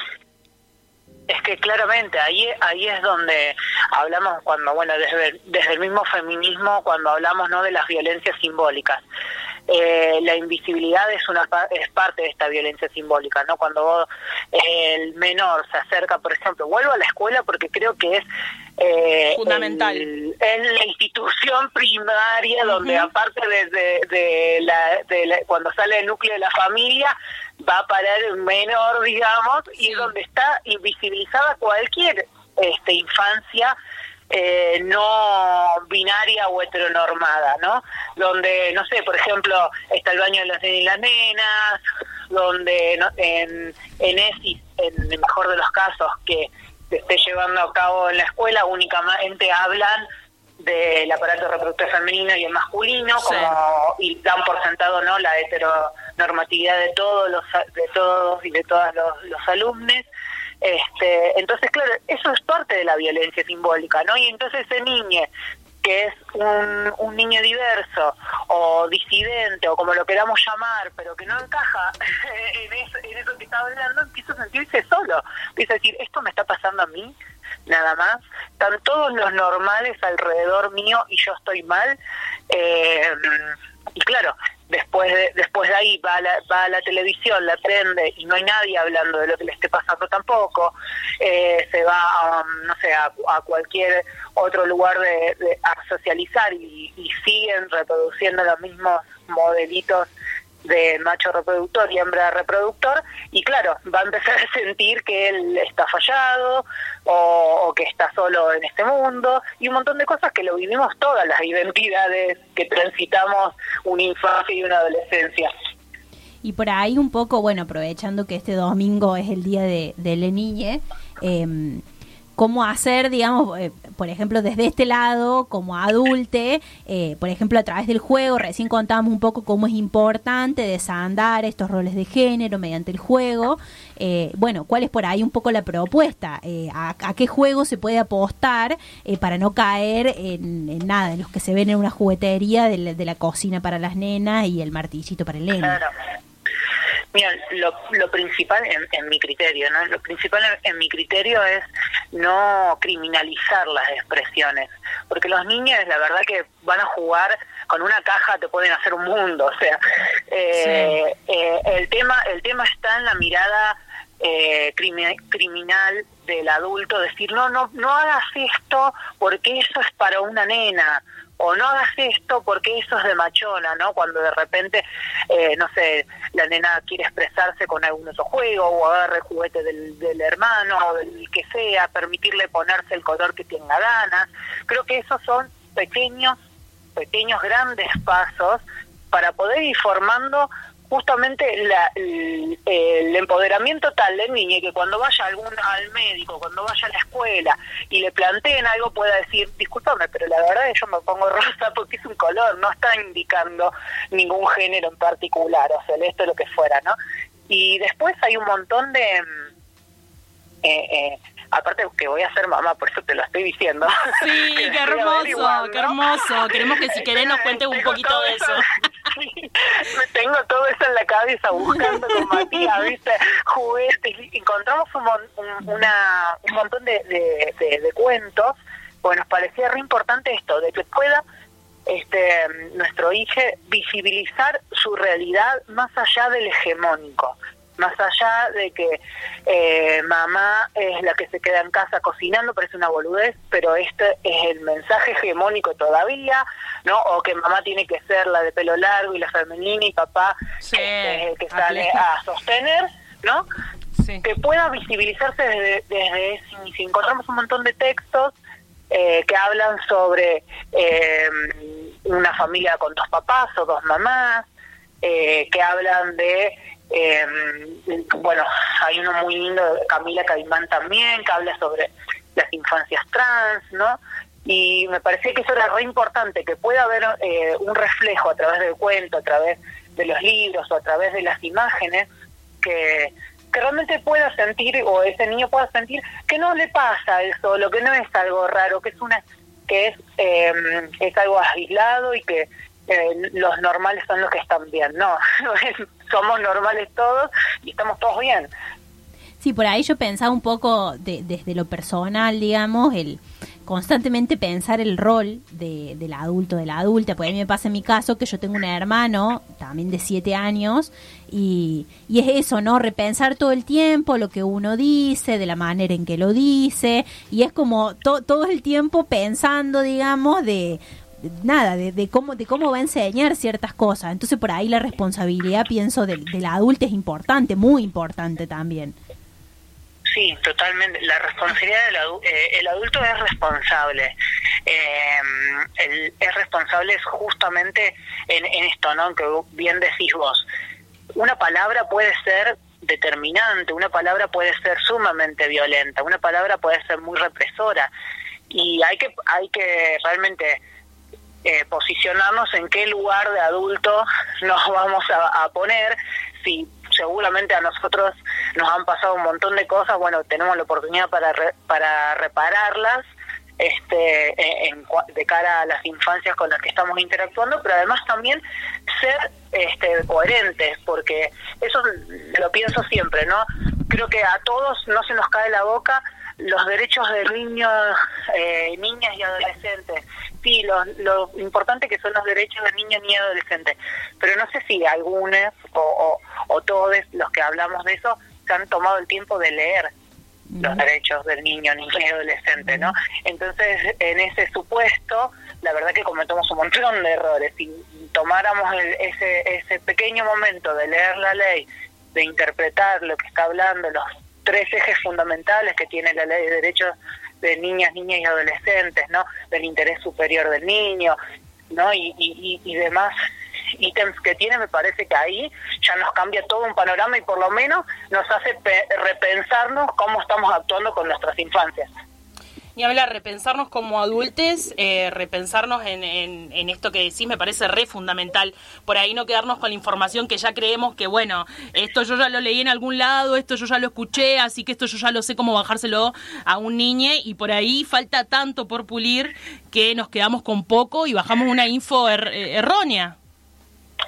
Es que claramente ahí ahí es donde hablamos cuando bueno desde desde el mismo feminismo cuando hablamos no de las violencias simbólicas Eh, la invisibilidad es una es parte de esta violencia simbólica no cuando vos, el menor se acerca por ejemplo vuelvo a la escuela porque creo que es eh, Fundamental. es la institución primaria donde aparte de, de- la, de la- cuando sale el núcleo de la familia va a parar el menor digamos y Sí. donde está invisibilizada cualquier este, infancia eh, no binaria o heteronormada, ¿no? Donde, no sé, por ejemplo, está el baño de los nenes y las nenas, donde no- en, en ESI, en el mejor de los casos, que se esté llevando a cabo en la escuela, únicamente hablan del aparato reproductor femenino y el masculino, Sí. como y dan por sentado no la heteronormatividad de todos los de todos y de todas los, los alumnos este entonces claro eso es parte de la violencia simbólica no y entonces ese niño que es un, un niño diverso o disidente o como lo queramos llamar, pero que no encaja en eso, en eso que está hablando, empieza a sentirse solo. Empieza a decir, esto me está pasando a mí, nada más. Están todos los normales alrededor mío y yo estoy mal. Eh, y claro, después de, después de ahí va a, la, va a la televisión, la prende y no hay nadie hablando de lo que le esté pasando tampoco. Eh, se va a, no sé, a, a cualquier otro lugar de, de- a socializar y, y siguen reproduciendo los mismos modelitos de macho reproductor y hembra reproductor y claro, va a empezar a sentir que él está fallado o, que está solo en este mundo y un montón de cosas que lo vivimos todas las identidades que transitamos una infancia y una adolescencia. Y por ahí un poco, bueno, aprovechando que este domingo es el día de, de la niñe, eh, cómo hacer, digamos, eh, por ejemplo, desde este lado, como adulte, eh, por ejemplo, a través del juego, recién contábamos un poco cómo es importante desandar estos roles de género mediante el juego. Eh, bueno, ¿cuál es por ahí un poco la propuesta? Eh, a, a qué juego se puede apostar eh, para no caer en, nada, en los que se ven en una juguetería de la, de la cocina para las nenas y el martillito para el nene? Claro. Mira, lo, lo principal en, en mi criterio, ¿no? Lo principal en, en mi criterio es no criminalizar las expresiones, porque los niños, la verdad que van a jugar con una caja, te pueden hacer un mundo, o sea, eh, eh, el tema, el tema está en la mirada eh, crimi- criminal del adulto, decir no, no, no hagas esto porque eso es para una nena o no hagas esto porque eso es de machona, ¿no? Cuando de repente, eh, no sé, la nena quiere expresarse con algún otro juego o agarre el juguete del, del hermano o del que sea, permitirle ponerse el color que tenga ganas. Creo que esos son pequeños, pequeños, grandes pasos para poder ir formando justamente la- el, empoderamiento tal del niño que cuando vaya algún al médico, cuando vaya a la escuela y le planteen algo pueda decir, discúlpame, pero la verdad es que yo me pongo rosa porque es un color, no está indicando ningún género en particular, o celeste o lo que fuera, ¿no? Y después hay un montón de... mm, eh, eh, aparte que voy a ser mamá, por eso te lo estoy diciendo. Sí, qué hermoso, qué hermoso. Queremos que si querés nos cuentes un poquito de eso. Sí, tengo todo eso en la cabeza buscando con Matías, ¿viste? Juguetes. Encontramos un, mon- un- una, un montón de, de, de- de cuentos. Pues nos parecía re importante esto, de que pueda este nuestro hijo visibilizar su realidad más allá del hegemónico más allá de que eh, mamá es la que se queda en casa cocinando, parece una boludez, pero este es el mensaje hegemónico todavía, ¿no? O que mamá tiene que ser la de pelo largo y la femenina y papá Sí, este, es el que sale a sostener, ¿no? Sí. que pueda visibilizarse desde, desde inicio. Encontramos un montón de textos eh, que hablan sobre eh, una familia con dos papás o dos mamás, eh, que hablan de, eh, bueno, hay uno muy lindo, de Camila Caimán también, que habla sobre las infancias trans, ¿no? Y me parecía que eso era re importante, que pueda haber eh, un reflejo a través del cuento, a través de los libros o a través de las imágenes, que, que realmente pueda sentir o ese niño pueda sentir que no le pasa eso, lo que no es algo raro, que es una que es eh, es algo aislado y que eh, los normales son los que están bien, no, somos normales todos y estamos todos bien. Sí, por ahí yo pensaba un poco de- desde lo personal, digamos, el constantemente pensar el rol de, del adulto, de la adulta, porque a mí me pasa en mi caso que yo tengo un hermano también de siete años y, y es eso, ¿no? Repensar todo el tiempo lo que uno dice, de la manera en que lo dice y es como to- todo el tiempo pensando, digamos, de nada, de, de cómo de cómo va a enseñar ciertas cosas. Entonces por ahí la responsabilidad, pienso, del, del adulto es importante, muy importante también. Sí, totalmente. La responsabilidad del eh, el adulto es responsable. Eh, es responsable justamente en, en esto, ¿no? Que bien decís vos. Una palabra puede ser determinante, una palabra puede ser sumamente violenta, una palabra puede ser muy represora y hay que hay que realmente eh, posicionarnos en qué lugar de adulto nos vamos a, poner, si seguramente a nosotros nos han pasado un montón de cosas, bueno, tenemos la oportunidad para, re- para repararlas este, eh, en de cara a las infancias con las que estamos interactuando, pero además también ser este, coherentes, porque eso lo pienso siempre, ¿no? Creo que a todos no se nos cae la boca los derechos de niños, eh, niñas y adolescentes. Sí, lo, lo importante que son los derechos de niños y adolescentes, pero no sé si algunos o, o, o todos los que hablamos de eso se han tomado el tiempo de leer los derechos del niño, niña y adolescente, ¿no? Entonces, en ese supuesto, la verdad que cometemos un montón de errores. Si tomáramos el- ese, ese pequeño momento de leer la ley, de interpretar lo que está hablando, los tres ejes fundamentales que tiene la ley de derechos de niñas, niñas y adolescentes, ¿no? Del interés superior del niño, ¿no? Y, y, y, demás ítems que tiene, me parece que ahí ya nos cambia todo un panorama y por lo menos nos hace pe- repensarnos cómo estamos actuando con nuestras infancias. Ni hablar, repensarnos como adultos, eh, repensarnos en, en, esto que decís me parece re fundamental. Por ahí no quedarnos con la información que ya creemos que, bueno, esto yo ya lo leí en algún lado, esto yo ya lo escuché, así que esto yo ya lo sé cómo bajárselo a un niño y por ahí falta tanto por pulir que nos quedamos con poco y bajamos una info er- eh, errónea.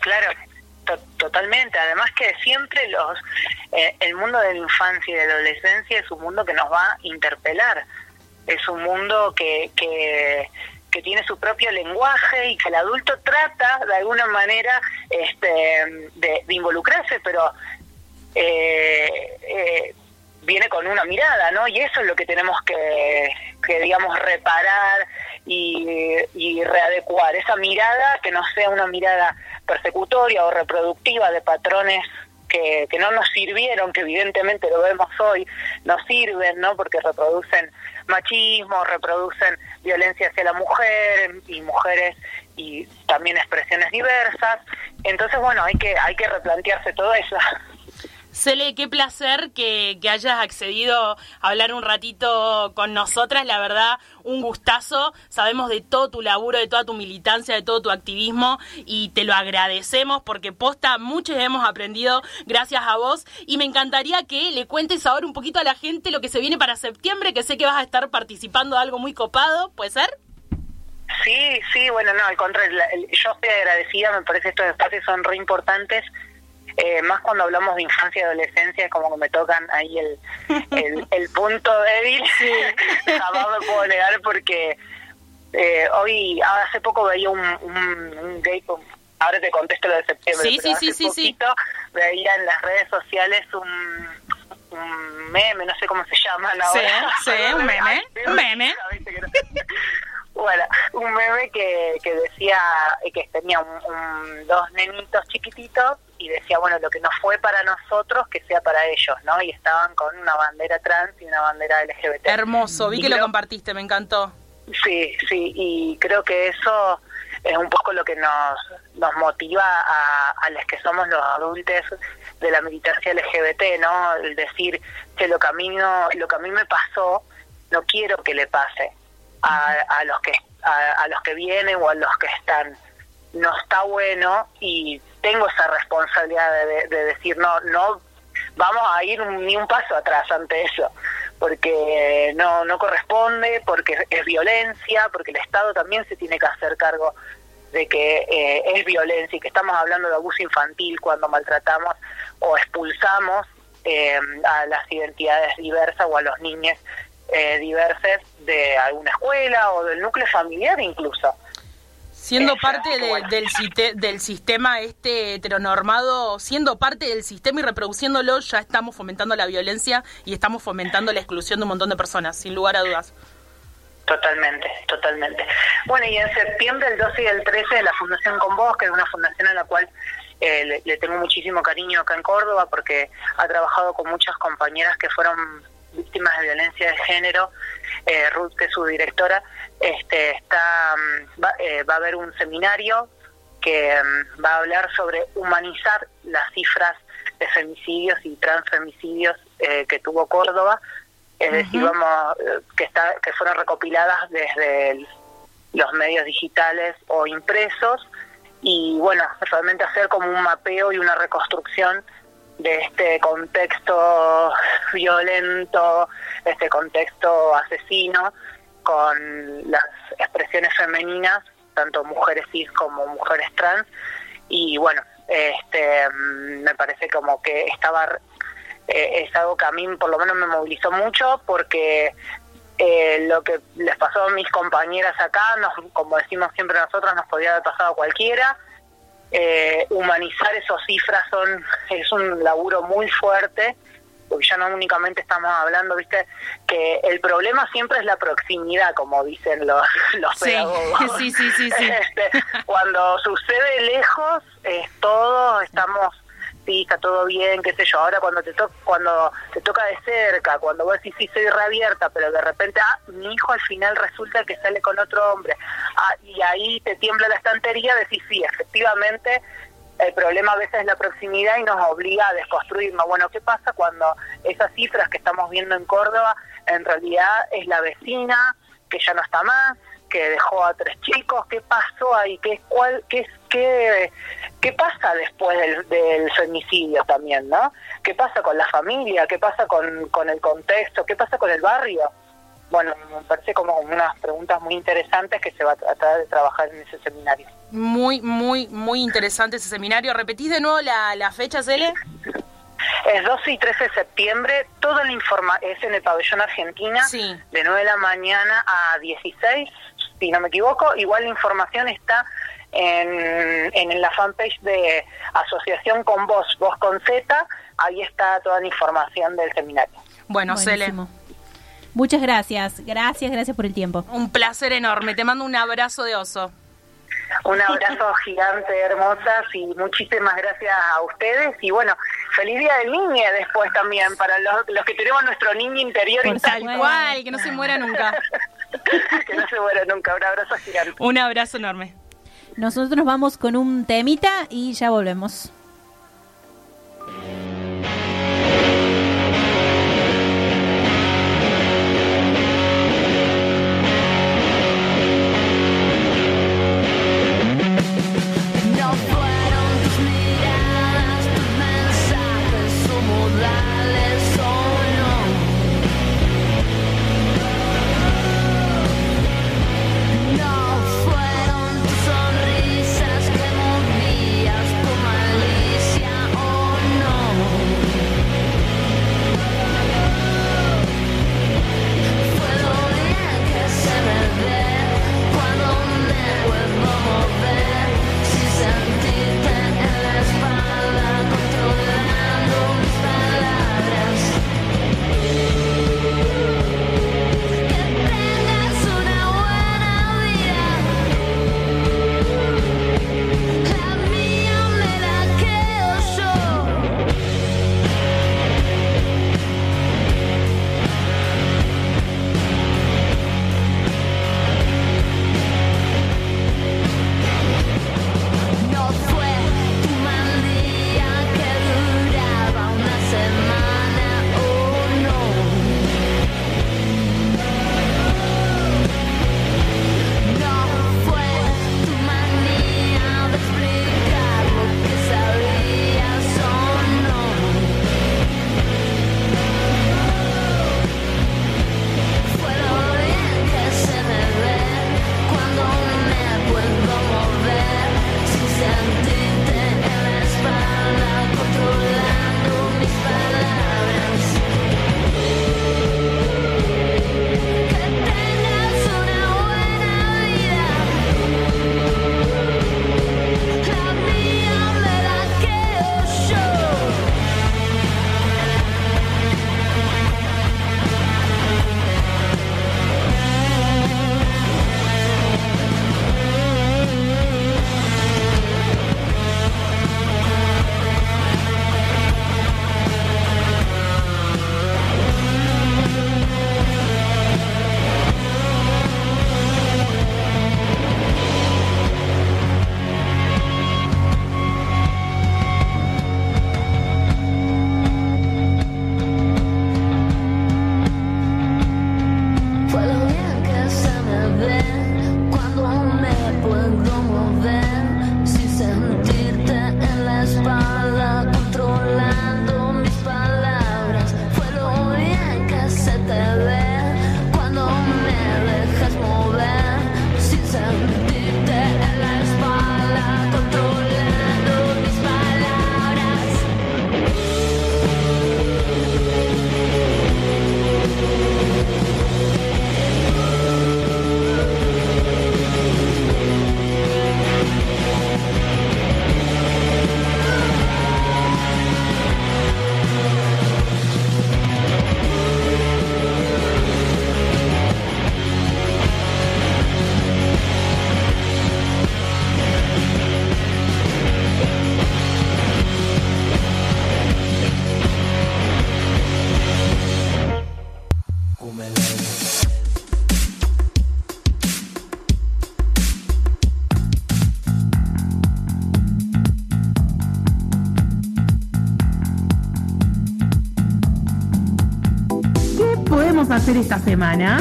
Claro, to- totalmente. Además que siempre los eh, el mundo de la infancia y de la adolescencia es un mundo que nos va a interpelar. Es un mundo que, que, tiene su propio lenguaje y que el adulto trata de alguna manera este, de, de involucrarse, pero eh, eh, viene con una mirada, ¿no? Y eso es lo que tenemos que, que digamos, reparar y, y readecuar. Esa mirada que no sea una mirada persecutoria o reproductiva de patrones que, que no nos sirvieron, que evidentemente lo vemos hoy, no sirven, ¿no? Porque reproducen machismo, reproducen violencia hacia la mujer y mujeres y también expresiones diversas. Entonces, bueno, hay que hay que replantearse todo eso. Cele, qué placer que, que hayas accedido a hablar un ratito con nosotras, la verdad, un gustazo. Sabemos de todo tu laburo, de toda tu militancia, de todo tu activismo y te lo agradecemos porque posta, muchos hemos aprendido gracias a vos y me encantaría que le cuentes ahora un poquito a la gente lo que se viene para septiembre, que sé que vas a estar participando de algo muy copado, ¿puede ser? Sí, sí, bueno, no, al contrario, yo estoy agradecida, me parece que estos espacios son re importantes, eh, más cuando hablamos de infancia y adolescencia, es como que me tocan ahí el, el, el punto débil, jamás me puedo negar porque eh, hoy, hace poco veía un, un, un gay, con- ahora te contesto lo de septiembre, Sí, pero sí, sí, hace sí, sí. poquito veía en las redes sociales un, un meme, no sé cómo se llaman Sí, ahora. sí, un meme, un meme. Bueno, un meme que, que decía que tenía un- un- dos nenitos chiquititos y decía, bueno, lo que no fue para nosotros, que sea para ellos, ¿no? Y estaban con una bandera trans y una bandera LGBT. Hermoso, vi Y que lo compartiste, me encantó. Sí, sí, y creo que eso es un poco lo que nos, nos motiva a, a los que somos los adultos de la militancia LGBT, ¿no? El decir que lo que a mí, no- lo que a mí me pasó, no quiero que le pase a, a los que a, a los que vienen o a los que están. No está bueno y tengo esa responsabilidad de, de- de decir, no, no vamos a ir ni un paso atrás ante eso, porque no, no corresponde, porque es violencia, porque el Estado también se tiene que hacer cargo de que eh, es violencia y que estamos hablando de abuso infantil cuando maltratamos o expulsamos eh, a las identidades diversas o a los niños eh, diversos de alguna escuela o del núcleo familiar incluso. Siendo parte de- bueno. del, del sistema este heteronormado, siendo parte del sistema y reproduciéndolo, ya estamos fomentando la violencia y estamos fomentando la exclusión de un montón de personas, sin lugar a dudas. Totalmente, totalmente. Bueno, y en septiembre, el 12 y el 13, la Fundación Con Vos, que es una fundación a la cual eh, le, le tengo muchísimo cariño acá en Córdoba, porque ha trabajado con muchas compañeras que fueron víctimas de violencia de género. Eh, Ruth, que es su directora, este, está, mm, va, eh, va a haber un seminario que mm, va a hablar sobre humanizar las cifras de femicidios y transfemicidios eh, que tuvo Córdoba es decir, vamos, eh, que, está, que fueron recopiladas desde el- los medios digitales o impresos y bueno, realmente hacer como un mapeo y una reconstrucción de este contexto violento, este contexto asesino, con las expresiones femeninas, tanto mujeres cis como mujeres trans, y bueno, este mm, me parece como que estaba eh, es algo que a mí por lo menos me movilizó mucho porque eh, lo que les pasó a mis compañeras acá, nos, como decimos siempre nosotros, nos podía haber pasado a cualquiera. Eh, humanizar esas cifras son es un laburo muy fuerte porque ya no únicamente estamos hablando, viste, que el problema siempre es la proximidad, como dicen los, los Sí, pedagogos. sí, sí, sí, sí. Este, cuando sucede lejos, es todo, estamos, está todo bien, qué sé yo. Ahora cuando te to cuando te toca de cerca, cuando vos decís, sí, soy reabierta, pero de repente, ah, mi hijo al final resulta que sale con otro hombre. Ah, y ahí te tiembla la estantería, decís, sí, efectivamente, El problema a veces es la proximidad y nos obliga a desconstruirnos. Bueno, ¿qué pasa cuando esas cifras que estamos viendo en Córdoba en realidad es la vecina que ya no está más, que dejó a tres chicos? ¿Qué pasó ahí? ¿Qué, cuál, qué, es- qué, qué pasa después del, del femicidio también, no? ¿Qué pasa con la familia? ¿Qué pasa con, con el contexto? ¿Qué pasa con el barrio? Bueno, me parece como unas preguntas muy interesantes que se va a tratar de trabajar en ese seminario. Muy, muy, muy interesante ese seminario. ¿Repetís de nuevo la, la fecha, Cele? Es 12 y 13 de septiembre, toda la informa es en el pabellón Argentina, Sí. de 9 de la mañana a 16, si no me equivoco. Igual la información está en, en la fanpage de Asociación con Voz, Voz con Z, ahí está toda la información del seminario. Bueno, Cele, Buenísimo. Muchas gracias, gracias, gracias por el tiempo. un placer enorme. Te mando un abrazo de oso. Un abrazo gigante, hermosas, y muchísimas gracias a ustedes. Y bueno, feliz Día del Niño después también, para los, los que tenemos nuestro niño interior intacto. Tal cual, que no se muera nunca. que no se muera nunca. Un abrazo gigante. Un abrazo enorme. Nosotros nos vamos con un temita y ya volvemos. Hacer esta semana?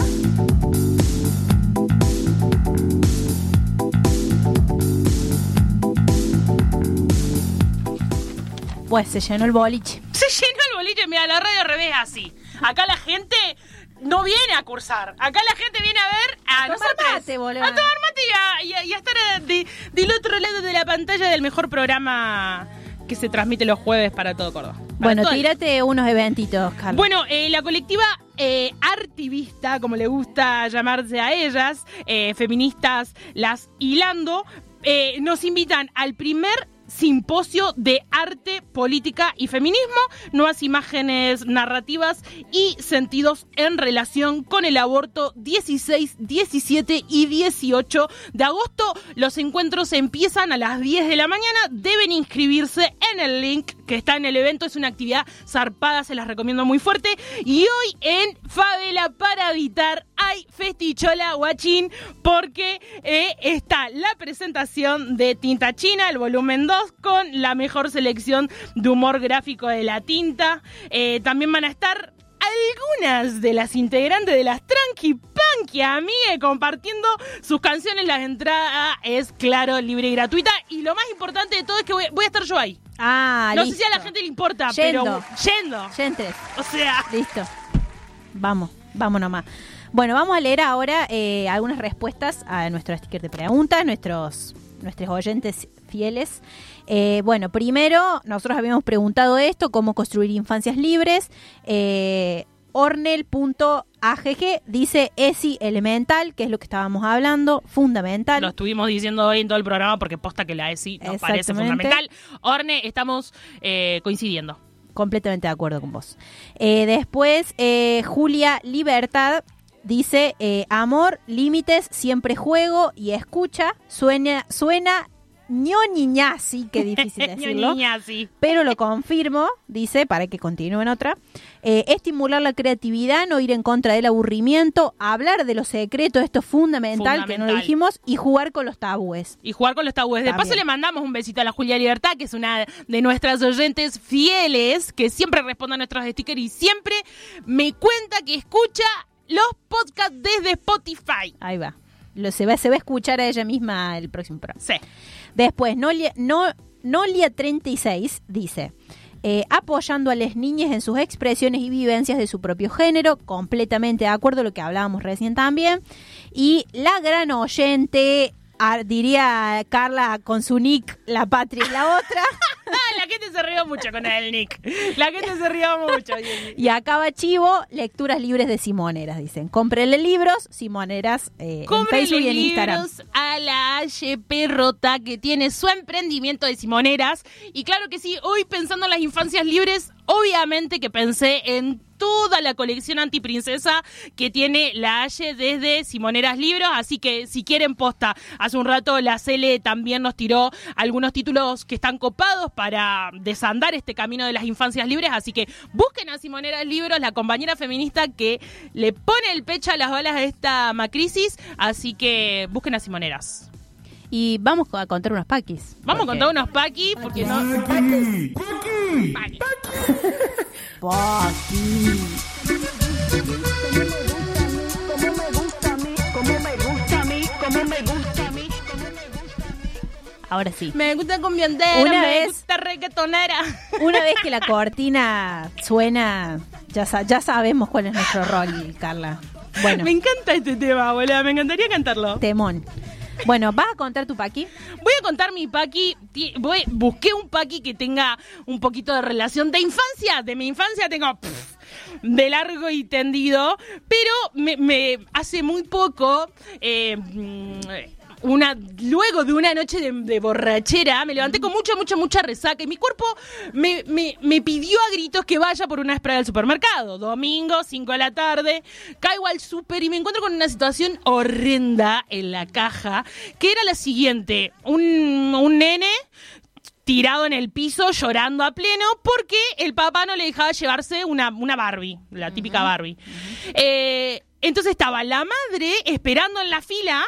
Pues se llenó el boliche. Se llenó el boliche, mira, la radio al revés es así. Acá la gente no viene a cursar. Acá la gente viene a ver a, A tomar mate, boludo. A tomar mate y a, y a- y a estar eh, de- del otro lado de la pantalla del mejor programa que se transmite los jueves para todo Córdoba. Para Bueno, el- tírate unos eventitos, Carlos. Bueno, eh, la colectiva eh, como le gusta llamarse a ellas, eh, feministas las hilando, eh, nos invitan al primer simposio de arte, política y feminismo, nuevas imágenes narrativas y sentidos en relación con el aborto 16, 17 y 18 de agosto. Los encuentros empiezan a las 10 de la mañana, deben inscribirse en el link que está en el evento, es una actividad zarpada, se las recomiendo muy fuerte. Y hoy en Favela para editar hay festichola guachín porque eh, está la presentación de Tinta China, el volumen 2, con la mejor selección de humor gráfico de la tinta. Eh, también van a estar algunas de las integrantes de las Tranqui Punky, amiga, compartiendo sus canciones. La entrada es, claro, libre y gratuita. Y lo más importante de todo es que voy, voy a estar yo ahí. ah, no listo. sé si a la gente le importa, Yendo. pero yendo. Yentres. O sea, Listo. Vamos, vamos nomás. Bueno, vamos a leer ahora eh, algunas respuestas a nuestro sticker de preguntas, nuestros, nuestros oyentes fieles. Eh, bueno, primero, nosotros habíamos preguntado esto, cómo construir infancias libres. Eh, Ornel.agg dice ESI elemental, que es lo que estábamos hablando, fundamental. lo estuvimos diciendo hoy en todo el programa porque posta que la ESI nos parece fundamental. Orne, estamos eh, coincidiendo. Completamente de acuerdo con vos. Eh, después, eh, Julia Libertad dice, eh, amor, límites, siempre juego y escucha. Suena, suena ñoñiñasi, qué difícil decirlo. Pero lo confirmo, dice, para que continúe en otra. Eh, estimular la creatividad, no ir en contra del aburrimiento, hablar de los secretos, esto es fundamental, que no lo dijimos, y jugar con los tabúes. y jugar con los tabúes. De paso le mandamos un besito a la Julia Libertad, que es una de nuestras oyentes fieles, que siempre responde a nuestros stickers y siempre me cuenta que escucha los podcasts desde Spotify. Ahí va. Lo, se, va se va a escuchar a ella misma el próximo programa. Sí. Después, Nolia, no, Nolia36 dice, eh, apoyando a las niñas en sus expresiones y vivencias de su propio género, completamente de acuerdo a lo que hablábamos recién también. Y la gran oyente, diría Carla con su nick, la patria es la otra. Ah, la gente se rió mucho con el Nick. La gente se rió mucho. y acaba Chivo, lecturas libres de Simoneras, dicen. Cómprenle libros, Simoneras, eh, en Cómprele Facebook y en Instagram. libros a la HP Rota que tiene su emprendimiento de simoneras. Y claro que sí, hoy pensando en las infancias libres, obviamente que pensé en toda la colección antiprincesa que tiene la Haye desde Simoneras Libros. Así que si quieren posta, hace un rato la Cele también nos tiró algunos títulos que están copados para desandar este camino de las infancias libres. Así que busquen a Simoneras Libros, la compañera feminista que le pone el pecho a las balas a esta macrisis. Así que busquen a Simoneras. Y vamos a contar unos paquis. Vamos a contar unos paqui, porque no. Paqui. Ahora sí. Me gusta cumbiontera, Una me vez- gusta reggaetonera. Una vez que la cortina suena, ya, sa- ya sabemos cuál es nuestro rol, Carla. Bueno, Me encanta este tema, boludo. Me encantaría cantarlo. temón. Bueno, ¿vas a contar tu paqui? Voy a contar mi paqui. Voy, busqué un paqui que tenga un poquito de relación de infancia. De mi infancia tengo de largo y tendido. Pero me, me- hace muy poco. eh, mm, una, luego de una noche de, de borrachera, me levanté con mucha, mucha, mucha resaca y mi cuerpo me, me- me pidió a gritos que vaya por una spray al supermercado. Domingo, 5 de la tarde, caigo al super y me encuentro con una situación horrenda en la caja, que era la siguiente. Un, un nene tirado en el piso llorando a pleno porque el papá no le dejaba llevarse una, una Barbie, la típica Barbie. Eh, entonces estaba la madre esperando en la fila,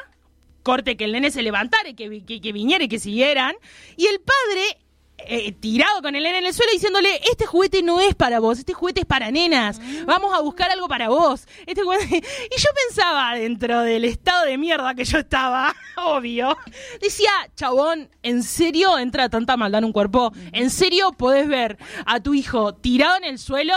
corte que el nene se levantara que, que, que viniera y que siguieran, y el padre eh, tirado con el nene en el suelo diciéndole, este juguete no es para vos, este juguete es para nenas, vamos a buscar algo para vos. Este juguete... Y yo pensaba dentro del estado de mierda que yo estaba, obvio, decía, chabón, ¿en serio entra tanta maldad en un cuerpo? ¿En serio podés ver a tu hijo tirado en el suelo?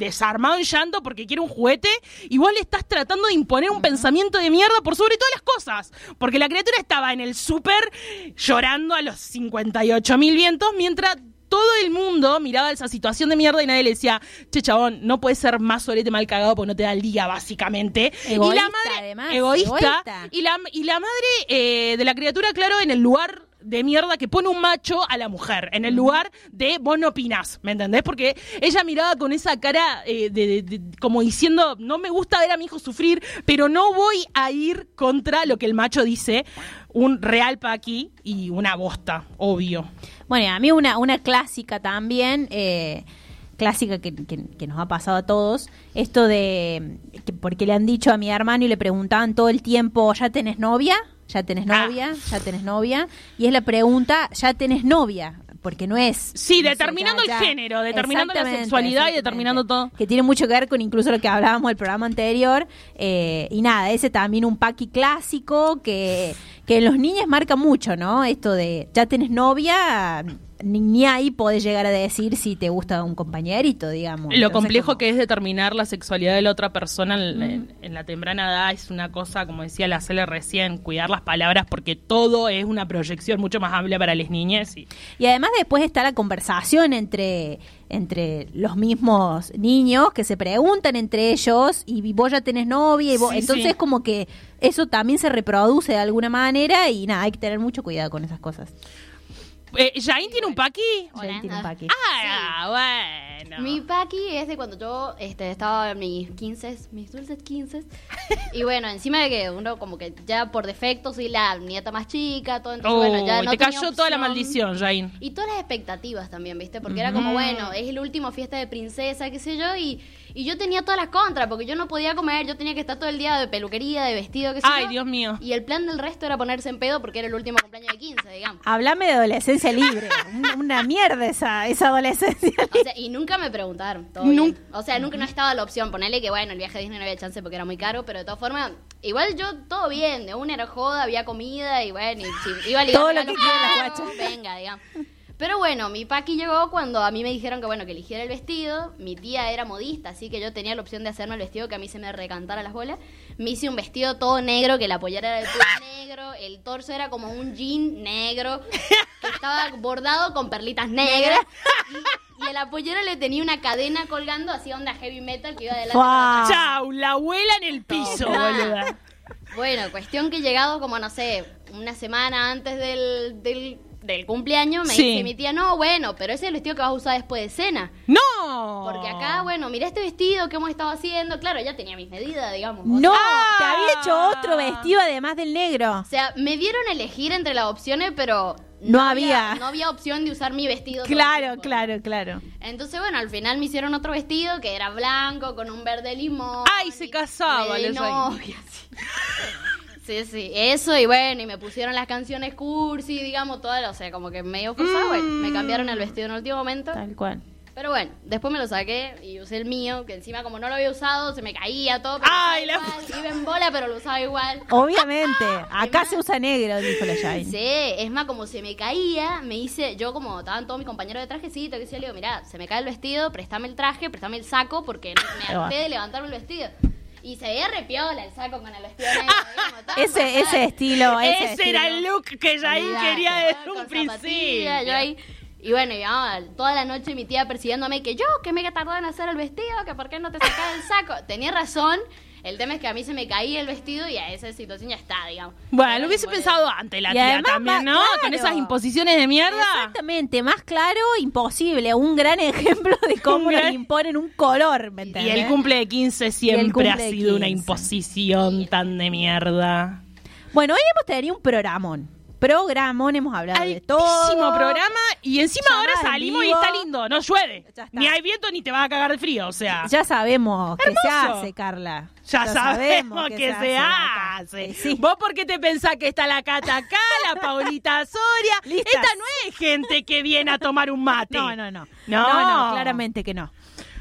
Desarmado en llanto porque quiere un juguete, igual le estás tratando de imponer un pensamiento de mierda por sobre todas las cosas. Porque la criatura estaba en el súper llorando a los 58 mil vientos mientras todo el mundo miraba esa situación de mierda y nadie le decía, che chabón, no puedes ser más solete mal cagado porque no te da el día, básicamente. y Egoísta, la madre, además, egoísta, egoísta. Y, la, y la madre eh, de la criatura, claro, en el lugar de mierda que pone un macho a la mujer, en el lugar de vos no opinás, ¿me entendés? Porque ella miraba con esa cara eh, de, de- de- como diciendo, no me gusta ver a mi hijo sufrir, pero no voy a ir contra lo que el macho dice, un real pa' aquí y una bosta, obvio. Bueno, a mí una, una clásica también, eh, clásica que, que- que nos ha pasado a todos, esto de, que porque le han dicho a mi hermano y le preguntaban todo el tiempo, ¿ya tenés novia? ¿Ya tenés Ah. novia? ¿Ya tenés novia? Y es la pregunta, ¿ya tenés novia? Porque no es... Sí, no sé, determinando ya- el ya- género, determinando la sexualidad y determinando todo. Que tiene mucho que ver con incluso lo que hablábamos del programa anterior. eh, y nada, ese también un paqui clásico que, que en los niños marca mucho, ¿no? Esto de, ya tenés novia, ni, ni ahí podés llegar a decir si te gusta un compañerito, digamos. Lo Entonces, complejo como- que es determinar la sexualidad de la otra persona en, en- en la temprana edad es una cosa, como decía la Cele recién, cuidar las palabras porque todo es una proyección mucho más amplia para las niñas. Y, Y además después está la conversación entre, entre los mismos niños que se preguntan entre ellos y vos ya tenés novia y vos, Sí, entonces sí. como que eso también se reproduce de alguna manera y nada, hay que tener mucho cuidado con esas cosas. Eh, ¿Jain tiene un paqui? Ya tiene un paqui. Ah, bueno. Mi paqui es de cuando yo este, estaba en mis 15, mis dulces 15. y bueno, encima de que uno como que ya por defecto soy la nieta más chica, todo entonces bueno, ya no te tenía cayó toda la maldición, Jain. Y todas las expectativas también, ¿viste? Porque era como, bueno, es el último fiesta de princesa, qué sé yo, y, y yo tenía todas las contras, porque yo no podía comer, yo tenía que estar todo el día de peluquería, de vestido, qué sé Ay, yo. Dios mío. Y el plan del resto era ponerse en pedo porque era el último cumpleaños de 15, digamos. Hablame de adolescencia libre. Un- Una mierda esa, esa adolescencia. O sea, y nunca me preguntaron. Todo bien. O sea, nunca no estaba la opción. Ponerle que, bueno, el viaje a Disney no había chance porque era muy caro, pero de todas formas, igual yo todo bien. De una era joda, había comida y bueno, y si iba a ligar Todo lo que quiera la caros, venga, digamos. Pero bueno, mi paqui llegó cuando a mí me dijeron que bueno, que eligiera el vestido. Mi tía era modista, así que yo tenía la opción de hacerme el vestido que a mí se me recantara las bolas. Me hice un vestido todo negro, que la pollera era de todo negro, el torso era como un jean negro, que estaba bordado con perlitas negras. Y, y a la pollera le tenía una cadena colgando así onda heavy metal que iba adelante. atrás. Chau, la abuela en el piso, boluda. Bueno, cuestión que llegado como, no sé, una semana antes del, del, del cumpleaños, me Sí. dice mi tía, no, bueno, pero ese es el vestido que vas a usar después de cena. ¡No! Porque acá, bueno, mira este vestido que hemos estado haciendo. Claro, ella tenía mis medidas, digamos. No, te había hecho otro vestido además del negro. O sea, me dieron a elegir entre las opciones, pero No había. No había opción de usar mi vestido. Claro, claro, claro. Entonces, bueno, al final me hicieron otro vestido que era blanco, con un verde limón. Ay, se y casaba, re de la reina. Sí. Sí, eso y bueno, y me pusieron las canciones cursi, digamos, todas, o sea, como que medio forzado, bueno, me cambiaron el vestido en el último momento. Tal cual. Pero bueno, después me lo saqué y usé el mío, que encima como no lo había usado, se me caía todo, pero Ay, la igual, iba en bola, pero lo usaba igual. Obviamente. Acá se usa negro, dijo la Jain. Sí, es más, como se me caía, me hice, yo como estaban todos mis compañeros de trajecito, que se le digo, mira, se me cae el vestido, préstame el traje, préstame el saco, porque me harté de levantarme el vestido. Y se veía repiola el saco con el vestido negro, Ese, ese estilo, ese, Ese era el look que Jain Olvidate, quería desde un principio. yo ahí- y bueno, y, ah, toda la noche mi tía persiguiéndome que yo, que me tardó en hacer el vestido, que por qué no te sacas el saco. Tenía razón, el tema es que a mí se me caía el vestido y a esa situación ya está, digamos. Bueno, lo hubiese pensado antes la Y tía además, también, ¿no? claro. Con esas imposiciones de mierda. Exactamente, más claro, imposible. Un gran ejemplo de cómo gran- nos imponen un color, ¿me Y entendés? el cumple de 15 siempre ha sido una 15. imposición tan de mierda. Bueno, hoy hemos tenido un programón. Programón, hemos hablado de todo. Altísimo programa y encima ahora en salimos y vivo. está lindo, no llueve. Ya está. Ni hay viento ni te vas a cagar de frío, o sea. Ya sabemos que se Hermoso. hace, Carla. Ya, sabemos que, se, hace. Eh, sí. ¿Vos por qué te pensás que está la Cata acá, la Paulita Soria? Listas. Esta no es gente que viene a tomar un mate. No, no, no. No. No, no, claramente que no.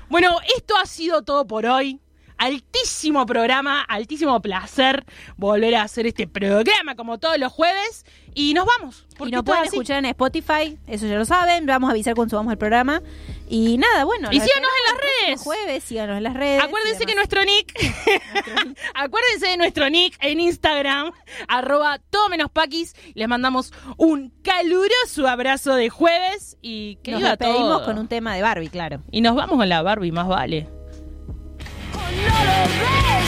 Bueno, esto ha sido todo por hoy. Altísimo programa, altísimo placer volver a hacer este programa como todos los jueves. Y nos vamos. Y nos pueden así. escuchar en Spotify, eso ya lo saben. Vamos a avisar cuando subamos el programa. Y nada, bueno. Y síganos en las redes. Jueves, síganos en las redes. Acuérdense que síganos- nuestro nick, acuérdense de nuestro nick en Instagram, arroba todo menos paquis. Les mandamos un caluroso abrazo de jueves y que nos despedimos todo. con un tema de Barbie, claro. Y nos vamos con la Barbie, más vale. No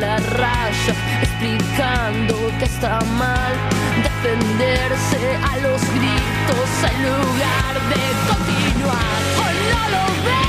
la raya explicando que está mal defenderse a los gritos en lugar de continuar. Oh, no lo